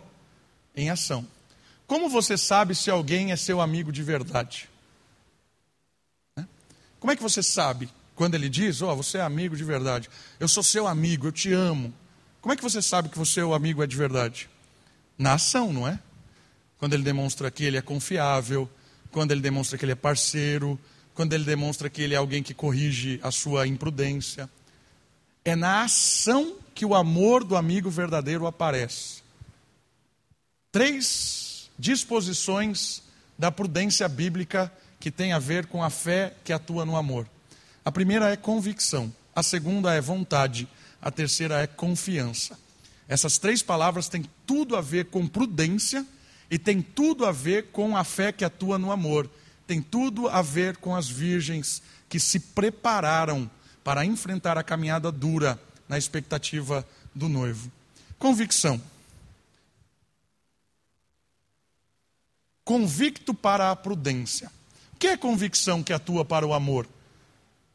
em ação. Como você sabe se alguém é seu amigo de verdade? Como é que você sabe quando ele diz, ó, oh, você é amigo de verdade, eu sou seu amigo, eu te amo. Como é que você sabe que você, o amigo, é de verdade? Na ação, não é? Quando ele demonstra que ele é confiável, quando ele demonstra que ele é parceiro, quando ele demonstra que ele é alguém que corrige a sua imprudência. É na ação que o amor do amigo verdadeiro aparece. Três disposições da prudência bíblica que tem a ver com a fé que atua no amor. A primeira é convicção, a segunda é vontade, a terceira é confiança. Essas três palavras têm tudo a ver com prudência e tem tudo a ver com a fé que atua no amor. Tem tudo a ver com as virgens que se prepararam para enfrentar a caminhada dura na expectativa do noivo. Convicção. Convicto para a prudência que é convicção que atua para o amor?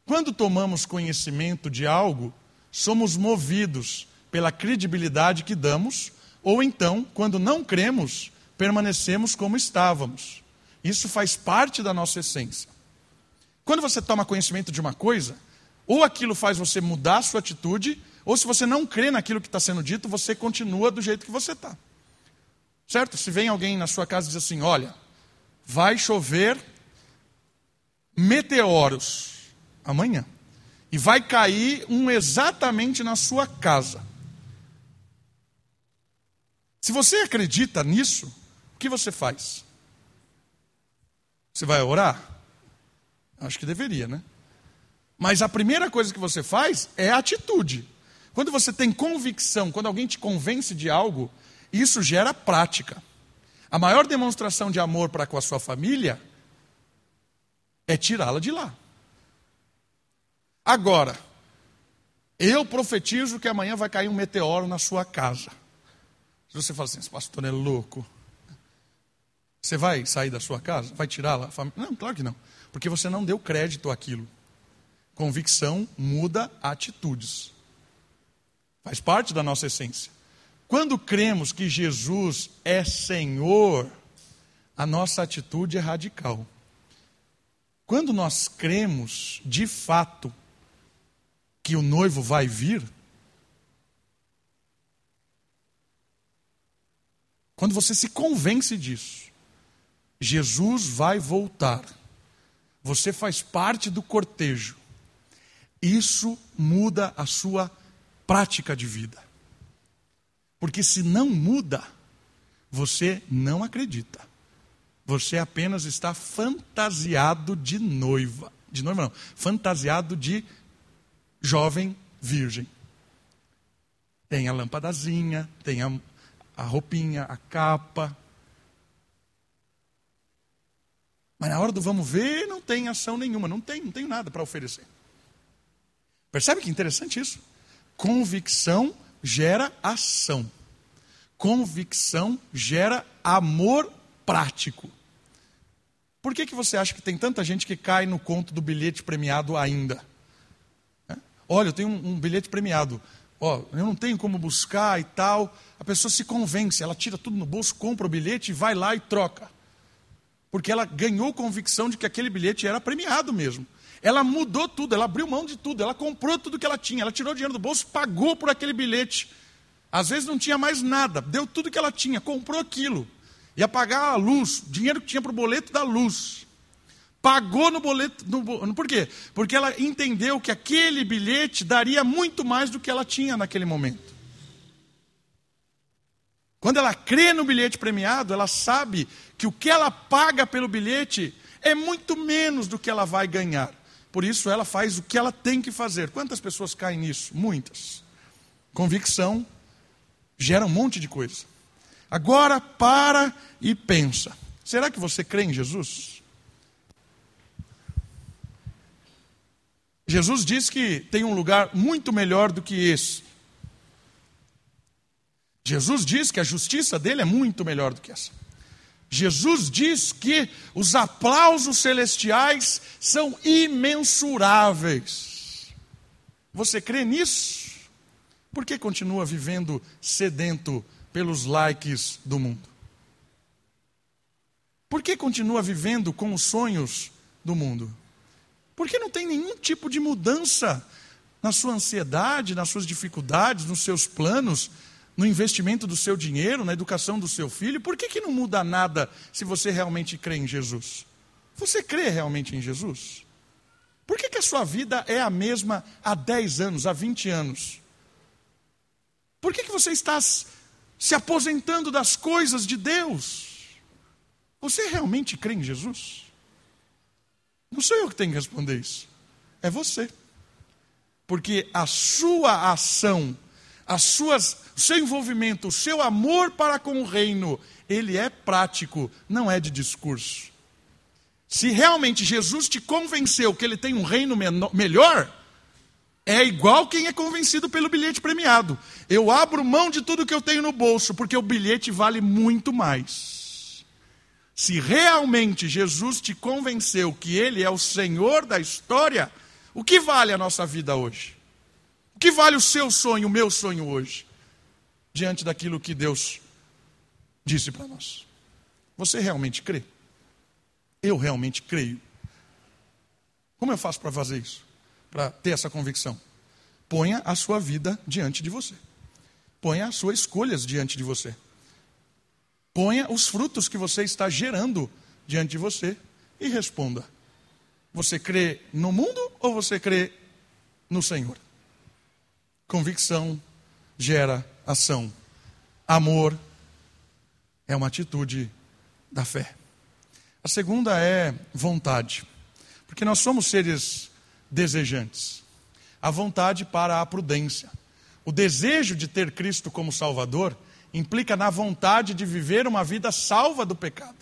Quando tomamos conhecimento de algo, somos movidos pela credibilidade que damos, ou então, quando não cremos, permanecemos como estávamos. Isso faz parte da nossa essência. Quando você toma conhecimento de uma coisa, ou aquilo faz você mudar a sua atitude, ou se você não crê naquilo que está sendo dito, você continua do jeito que você está. Certo? Se vem alguém na sua casa e diz assim: olha, vai chover meteoros amanhã. E vai cair um exatamente na sua casa. Se você acredita nisso, o que você faz? Você vai orar? Acho que deveria, né? Mas a primeira coisa que você faz é a atitude. Quando você tem convicção, quando alguém te convence de algo, isso gera prática. A maior demonstração de amor para com a sua família é tirá-la de lá. Agora, eu profetizo que amanhã vai cair um meteoro na sua casa. Você fala assim, esse pastor é louco. Você vai sair da sua casa? Vai tirá-la? Não, claro que não. Porque você não deu crédito àquilo. Convicção muda atitudes. Faz parte da nossa essência. Quando cremos que Jesus é Senhor, a nossa atitude é radical. Quando nós cremos de fato que o noivo vai vir, quando você se convence disso, Jesus vai voltar, você faz parte do cortejo, isso muda a sua prática de vida. Porque se não muda, você não acredita. Você apenas está fantasiado de noiva. de noiva não, fantasiado de jovem virgem. Tem a lâmpadazinha, tem a, a roupinha, a capa. Mas na hora do vamos ver, não tem ação nenhuma, não tem, não tem nada para oferecer. Percebe que interessante isso? Convicção gera ação. Convicção gera amor prático. Por que, que você acha que tem tanta gente que cai no conto do bilhete premiado ainda? Olha, eu tenho um, um bilhete premiado. Ó, eu não tenho como buscar e tal. A pessoa se convence, ela tira tudo no bolso, compra o bilhete e vai lá e troca. Porque ela ganhou convicção de que aquele bilhete era premiado mesmo. Ela mudou tudo, ela abriu mão de tudo, ela comprou tudo que ela tinha, ela tirou dinheiro do bolso, pagou por aquele bilhete. Às vezes não tinha mais nada, deu tudo que ela tinha, comprou aquilo. Ia pagar a luz, dinheiro que tinha para o boleto da luz. Pagou no boleto. No, por quê? Porque ela entendeu que aquele bilhete daria muito mais do que ela tinha naquele momento. Quando ela crê no bilhete premiado, ela sabe que o que ela paga pelo bilhete é muito menos do que ela vai ganhar. Por isso ela faz o que ela tem que fazer. Quantas pessoas caem nisso? Muitas. Convicção gera um monte de coisa. Agora para e pensa. Será que você crê em Jesus? Jesus diz que tem um lugar muito melhor do que esse. Jesus diz que a justiça dele é muito melhor do que essa. Jesus diz que os aplausos celestiais são imensuráveis. Você crê nisso? Por que continua vivendo sedento pelos likes do mundo? Por que continua vivendo com os sonhos do mundo? Por que não tem nenhum tipo de mudança na sua ansiedade, nas suas dificuldades, nos seus planos, no investimento do seu dinheiro, na educação do seu filho? Por que, que não muda nada se você realmente crê em Jesus? Você crê realmente em Jesus? Por que, que a sua vida é a mesma há 10 anos, há 20 anos? Por que, que você está se aposentando das coisas de Deus. Você realmente crê em Jesus? Não sou eu que tenho que responder isso. É você. Porque a sua ação, as suas, o seu envolvimento, o seu amor para com o reino, ele é prático, não é de discurso. Se realmente Jesus te convenceu que ele tem um reino menor, melhor, é igual quem é convencido pelo bilhete premiado. Eu abro mão de tudo que eu tenho no bolso, porque o bilhete vale muito mais. Se realmente Jesus te convenceu que Ele é o Senhor da história, o que vale a nossa vida hoje? O que vale o seu sonho, o meu sonho hoje? Diante daquilo que Deus disse para nós. Você realmente crê? Eu realmente creio. Como eu faço para fazer isso? para ter essa convicção? Ponha a sua vida diante de você. Ponha as suas escolhas diante de você. Ponha os frutos que você está gerando diante de você e responda: Você crê no mundo ou você crê no Senhor? Convicção gera ação. Amor é uma atitude da fé. A segunda é vontade. Porque nós somos seres desejantes. A vontade para a prudência. O desejo de ter Cristo como Salvador implica na vontade de viver uma vida salva do pecado.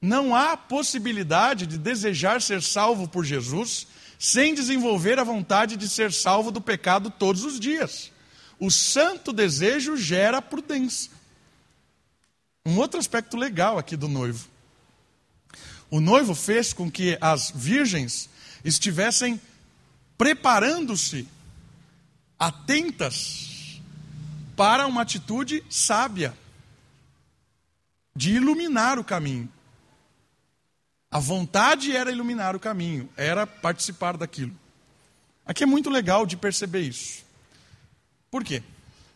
Não há possibilidade de desejar ser salvo por Jesus sem desenvolver a vontade de ser salvo do pecado todos os dias. O santo desejo gera prudência. Um outro aspecto legal aqui do noivo. O noivo fez com que as virgens estivessem preparando-se, atentas para uma atitude sábia de iluminar o caminho. A vontade era iluminar o caminho, era participar daquilo. Aqui é muito legal de perceber isso. Por quê?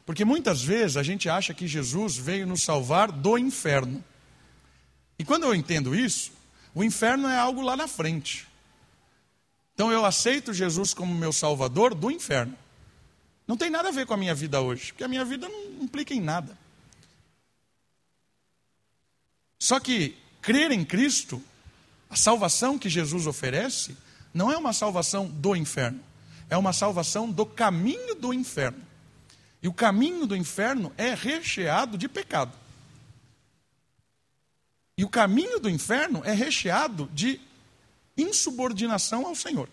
Porque muitas vezes a gente acha que Jesus veio nos salvar do inferno. E quando eu entendo isso, o inferno é algo lá na frente. Então eu aceito Jesus como meu salvador do inferno. Não tem nada a ver com a minha vida hoje, porque a minha vida não implica em nada. Só que crer em Cristo, a salvação que Jesus oferece, não é uma salvação do inferno, é uma salvação do caminho do inferno. E o caminho do inferno é recheado de pecado. E o caminho do inferno é recheado de insubordinação ao Senhor.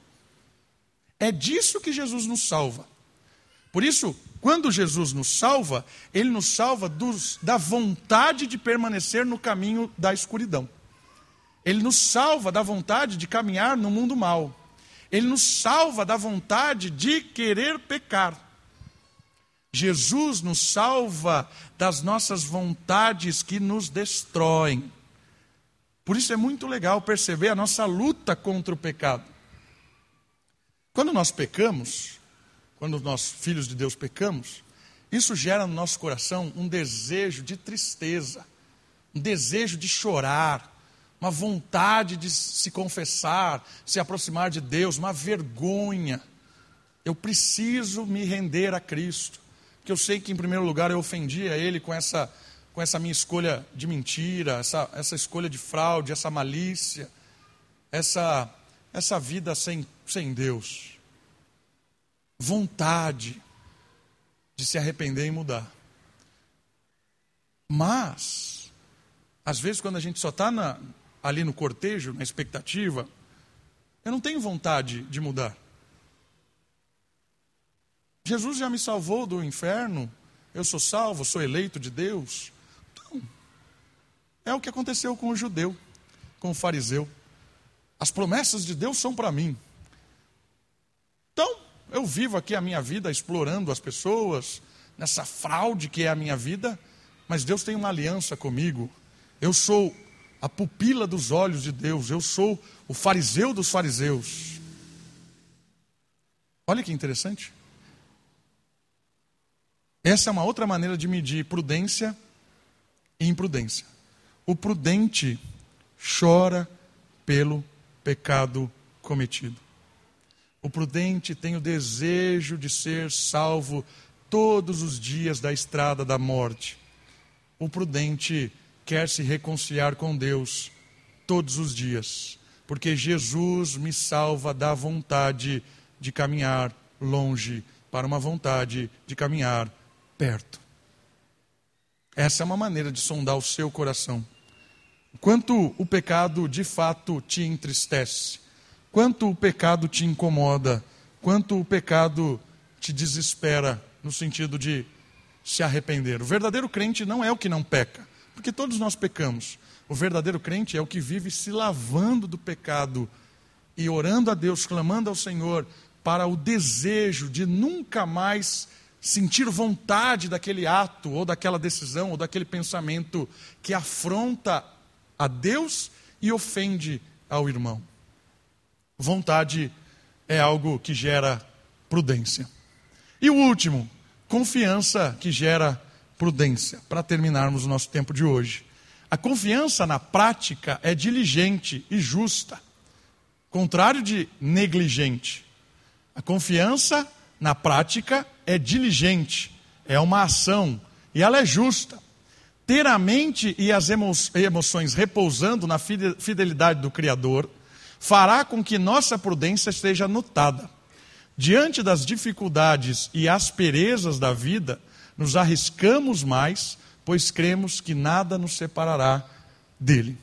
É disso que Jesus nos salva. Por isso, quando Jesus nos salva, ele nos salva dos, da vontade de permanecer no caminho da escuridão. Ele nos salva da vontade de caminhar no mundo mal. Ele nos salva da vontade de querer pecar. Jesus nos salva das nossas vontades que nos destroem. Por isso é muito legal perceber a nossa luta contra o pecado. Quando nós pecamos, quando nós, filhos de Deus, pecamos, isso gera no nosso coração um desejo de tristeza, um desejo de chorar, uma vontade de se confessar, se aproximar de Deus, uma vergonha. Eu preciso me render a Cristo, porque eu sei que, em primeiro lugar, eu ofendi a Ele com essa, com essa minha escolha de mentira, essa, essa escolha de fraude, essa malícia, essa, essa vida sem, sem Deus. Vontade de se arrepender e mudar. Mas, às vezes, quando a gente só está ali no cortejo, na expectativa, eu não tenho vontade de mudar. Jesus já me salvou do inferno, eu sou salvo, sou eleito de Deus. Então, é o que aconteceu com o judeu, com o fariseu. As promessas de Deus são para mim. Então, eu vivo aqui a minha vida explorando as pessoas, nessa fraude que é a minha vida, mas Deus tem uma aliança comigo. Eu sou a pupila dos olhos de Deus, eu sou o fariseu dos fariseus. Olha que interessante. Essa é uma outra maneira de medir prudência e imprudência. O prudente chora pelo pecado cometido. O prudente tem o desejo de ser salvo todos os dias da estrada da morte. O prudente quer se reconciliar com Deus todos os dias, porque Jesus me salva da vontade de caminhar longe para uma vontade de caminhar perto. Essa é uma maneira de sondar o seu coração. Quanto o pecado de fato te entristece, quanto o pecado te incomoda, quanto o pecado te desespera, no sentido de se arrepender. O verdadeiro crente não é o que não peca. Porque todos nós pecamos. O verdadeiro crente é o que vive se lavando do pecado e orando a Deus, clamando ao Senhor para o desejo de nunca mais sentir vontade daquele ato, ou daquela decisão, ou daquele pensamento que afronta a Deus e ofende ao irmão. Vontade é algo que gera prudência. E o último, confiança que gera prudência, para terminarmos o nosso tempo de hoje. A confiança na prática é diligente e justa, contrário de negligente. A confiança na prática é diligente, é uma ação e ela é justa. Ter a mente e as emo emoções repousando na fidelidade do Criador fará com que nossa prudência esteja notada. Diante das dificuldades e asperezas da vida, nos arriscamos mais, pois cremos que nada nos separará dele.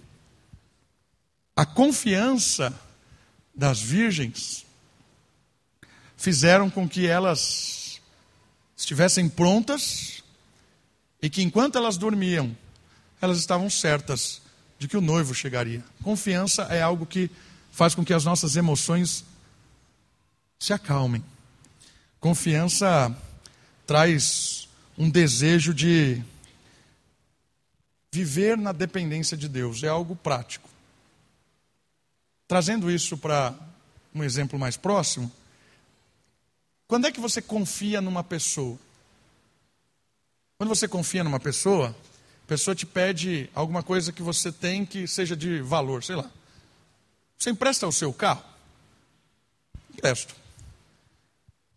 A confiança das virgens fizeram com que elas estivessem prontas e que enquanto elas dormiam, elas estavam certas de que o noivo chegaria. Confiança é algo que faz com que as nossas emoções se acalmem. Confiança traz um desejo de viver na dependência de Deus, é algo prático. Trazendo isso para um exemplo mais próximo, quando é que você confia numa pessoa? Quando você confia numa pessoa, a pessoa te pede alguma coisa que você tem que seja de valor, sei lá. Você empresta o seu carro? Empresto.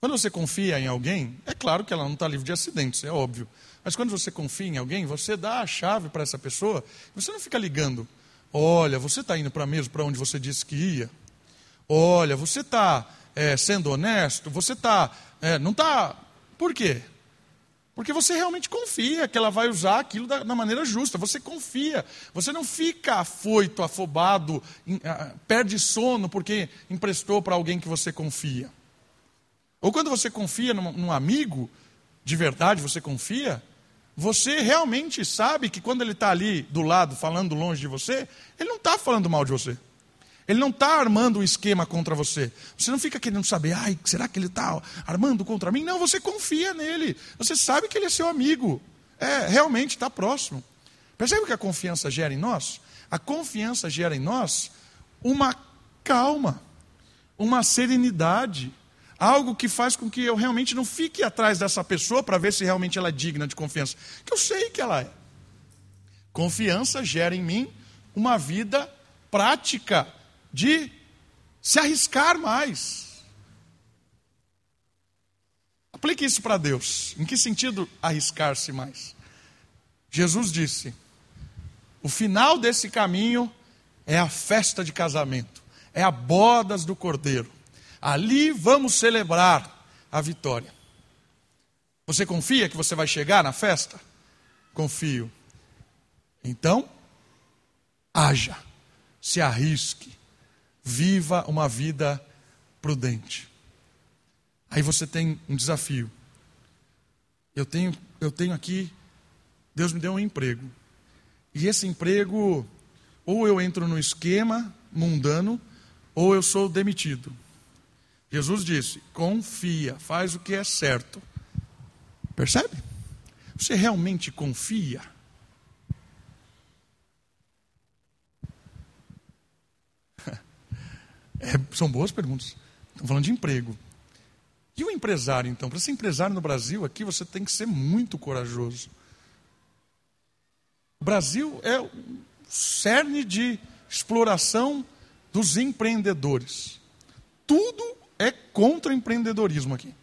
Quando você confia em alguém, é claro que ela não está livre de acidentes, é óbvio. Mas quando você confia em alguém, você dá a chave para essa pessoa, você não fica ligando. Olha, você está indo para mesmo para onde você disse que ia? Olha, você está é, sendo honesto? Você está. É, não está. Por quê? Porque você realmente confia que ela vai usar aquilo da, da maneira justa. Você confia. Você não fica afoito, afobado, in, uh, perde sono porque emprestou para alguém que você confia. Ou quando você confia num, num amigo, de verdade você confia, você realmente sabe que quando ele está ali do lado, falando longe de você, ele não está falando mal de você. Ele não está armando um esquema contra você. Você não fica querendo saber, ai, será que ele está armando contra mim? Não, você confia nele. Você sabe que ele é seu amigo. É, realmente está próximo. Percebe o que a confiança gera em nós? A confiança gera em nós uma calma, uma serenidade, algo que faz com que eu realmente não fique atrás dessa pessoa para ver se realmente ela é digna de confiança, que eu sei que ela é. Confiança gera em mim uma vida prática de se arriscar mais. Aplique isso para Deus. Em que sentido arriscar-se mais? Jesus disse: o final desse caminho é a festa de casamento, é a bodas do cordeiro. Ali vamos celebrar a vitória. Você confia que você vai chegar na festa? Confio. Então, haja, se arrisque, viva uma vida prudente. Aí você tem um desafio. Eu tenho, eu tenho aqui, Deus me deu um emprego. E esse emprego, ou eu entro no esquema mundano, ou eu sou demitido. Jesus disse: confia, faz o que é certo. Percebe? Você realmente confia? É, são boas perguntas. Estamos falando de emprego. E o empresário, então? Para ser empresário no Brasil, aqui você tem que ser muito corajoso. O Brasil é o cerne de exploração dos empreendedores. Tudo é contra empreendedorismo aqui.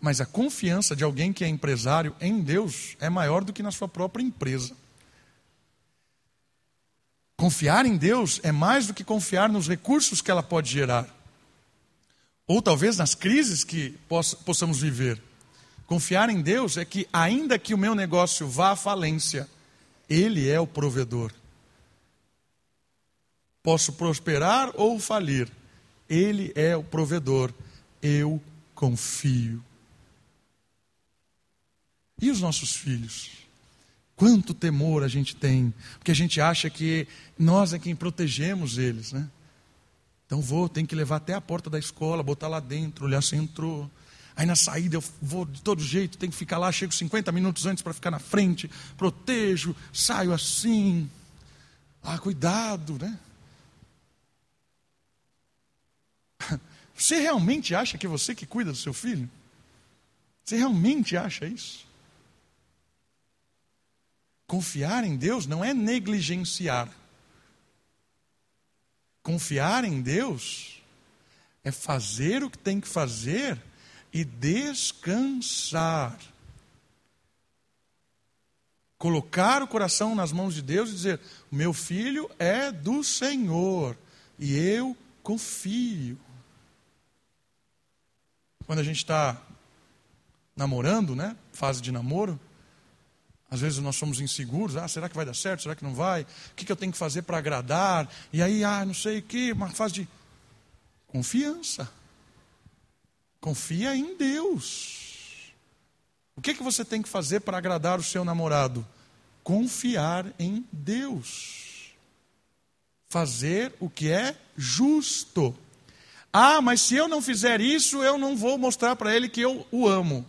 Mas a confiança de alguém que é empresário em Deus é maior do que na sua própria empresa. Confiar em Deus é mais do que confiar nos recursos que ela pode gerar. Ou talvez nas crises que possamos viver. Confiar em Deus é que, ainda que o meu negócio vá à falência, Ele é o provedor. Posso prosperar ou falir, Ele é o provedor. Eu confio. E os nossos filhos? Quanto temor a gente tem, porque a gente acha que nós é quem protegemos eles, né? Então vou, tem que levar até a porta da escola, botar lá dentro, olhar se entrou. Aí na saída eu vou de todo jeito, tenho que ficar lá, chego 50 minutos antes para ficar na frente, protejo, saio assim. Ah, cuidado, né? Você realmente acha que é você que cuida do seu filho? Você realmente acha isso? Confiar em Deus não é negligenciar. Confiar em Deus é fazer o que tem que fazer e descansar. Colocar o coração nas mãos de Deus e dizer: meu filho é do Senhor e eu confio. Quando a gente está namorando, né? Fase de namoro, às vezes nós somos inseguros, ah, será que vai dar certo? Será que não vai? O que, eu tenho que fazer para agradar? E aí, ah, não sei o que, uma fase de confiança. Confia em Deus. O que, que você tem que fazer para agradar o seu namorado? Confiar em Deus. Fazer o que é justo. Ah, mas se eu não fizer isso, eu não vou mostrar para ele que eu o amo.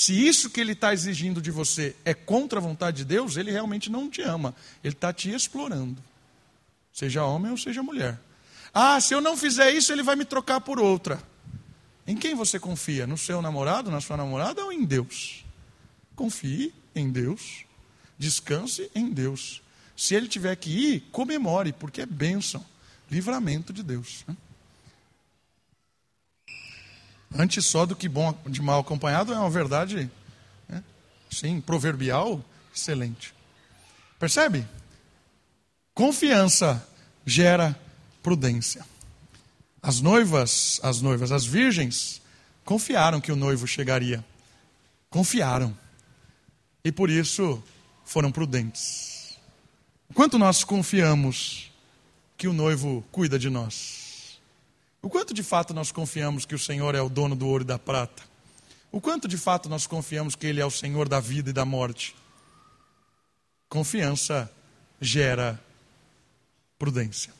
Se isso que ele está exigindo de você é contra a vontade de Deus, ele realmente não te ama. Ele está te explorando. Seja homem ou seja mulher. Ah, se eu não fizer isso, ele vai me trocar por outra. Em quem você confia? No seu namorado, na sua namorada ou em Deus? Confie em Deus. Descanse em Deus. Se ele tiver que ir, comemore, porque é bênção, livramento de Deus. Né? Antes só do que bom de mal acompanhado é uma verdade, né? sim, proverbial, excelente. Percebe? confiança gera prudência. As noivas, as noivas, as virgens, confiaram que o noivo chegaria. Confiaram. E por isso foram prudentes. Quanto nós confiamos que o noivo cuida de nós? O quanto de fato nós confiamos que o Senhor é o dono do ouro e da prata? O quanto de fato nós confiamos que Ele é o Senhor da vida e da morte? Confiança gera prudência.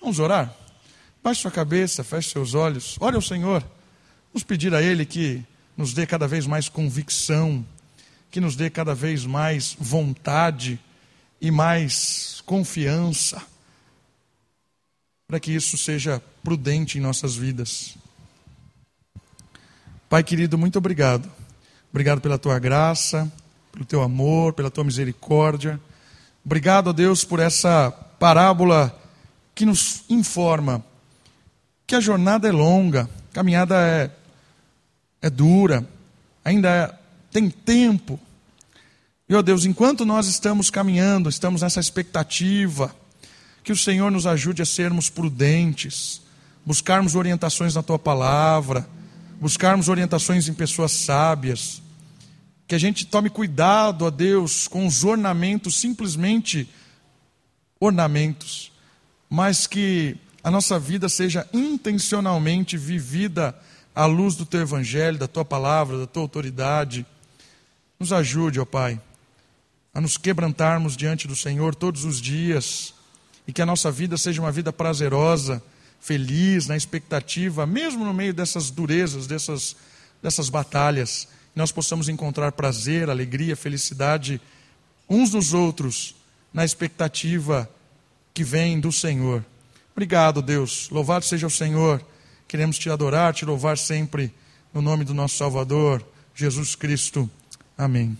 Vamos orar? Baixe sua cabeça, feche seus olhos, ore ao Senhor. Vamos pedir a Ele que nos dê cada vez mais convicção, que nos dê cada vez mais vontade e mais confiança, para que isso seja prudente em nossas vidas. Pai querido, muito obrigado. Obrigado pela tua graça, pelo teu amor, pela tua misericórdia. Obrigado a Deus por essa parábola que nos informa que a jornada é longa, a caminhada é, é dura, ainda é, tem tempo. E, ó Deus, enquanto nós estamos caminhando, estamos nessa expectativa, que o Senhor nos ajude a sermos prudentes, buscarmos orientações na tua palavra, buscarmos orientações em pessoas sábias, que a gente tome cuidado, ó Deus, com os ornamentos, simplesmente ornamentos, mas que a nossa vida seja intencionalmente vivida à luz do teu evangelho, da tua palavra, da tua autoridade. Nos ajude, ó Pai, a nos quebrantarmos diante do Senhor todos os dias e que a nossa vida seja uma vida prazerosa, feliz, na expectativa, mesmo no meio dessas durezas, dessas, dessas batalhas, nós possamos encontrar prazer, alegria, felicidade uns nos outros, na expectativa que vem do Senhor. Obrigado, Deus. Louvado seja o Senhor. Queremos te adorar, te louvar sempre, no nome do nosso Salvador, Jesus Cristo. Amém.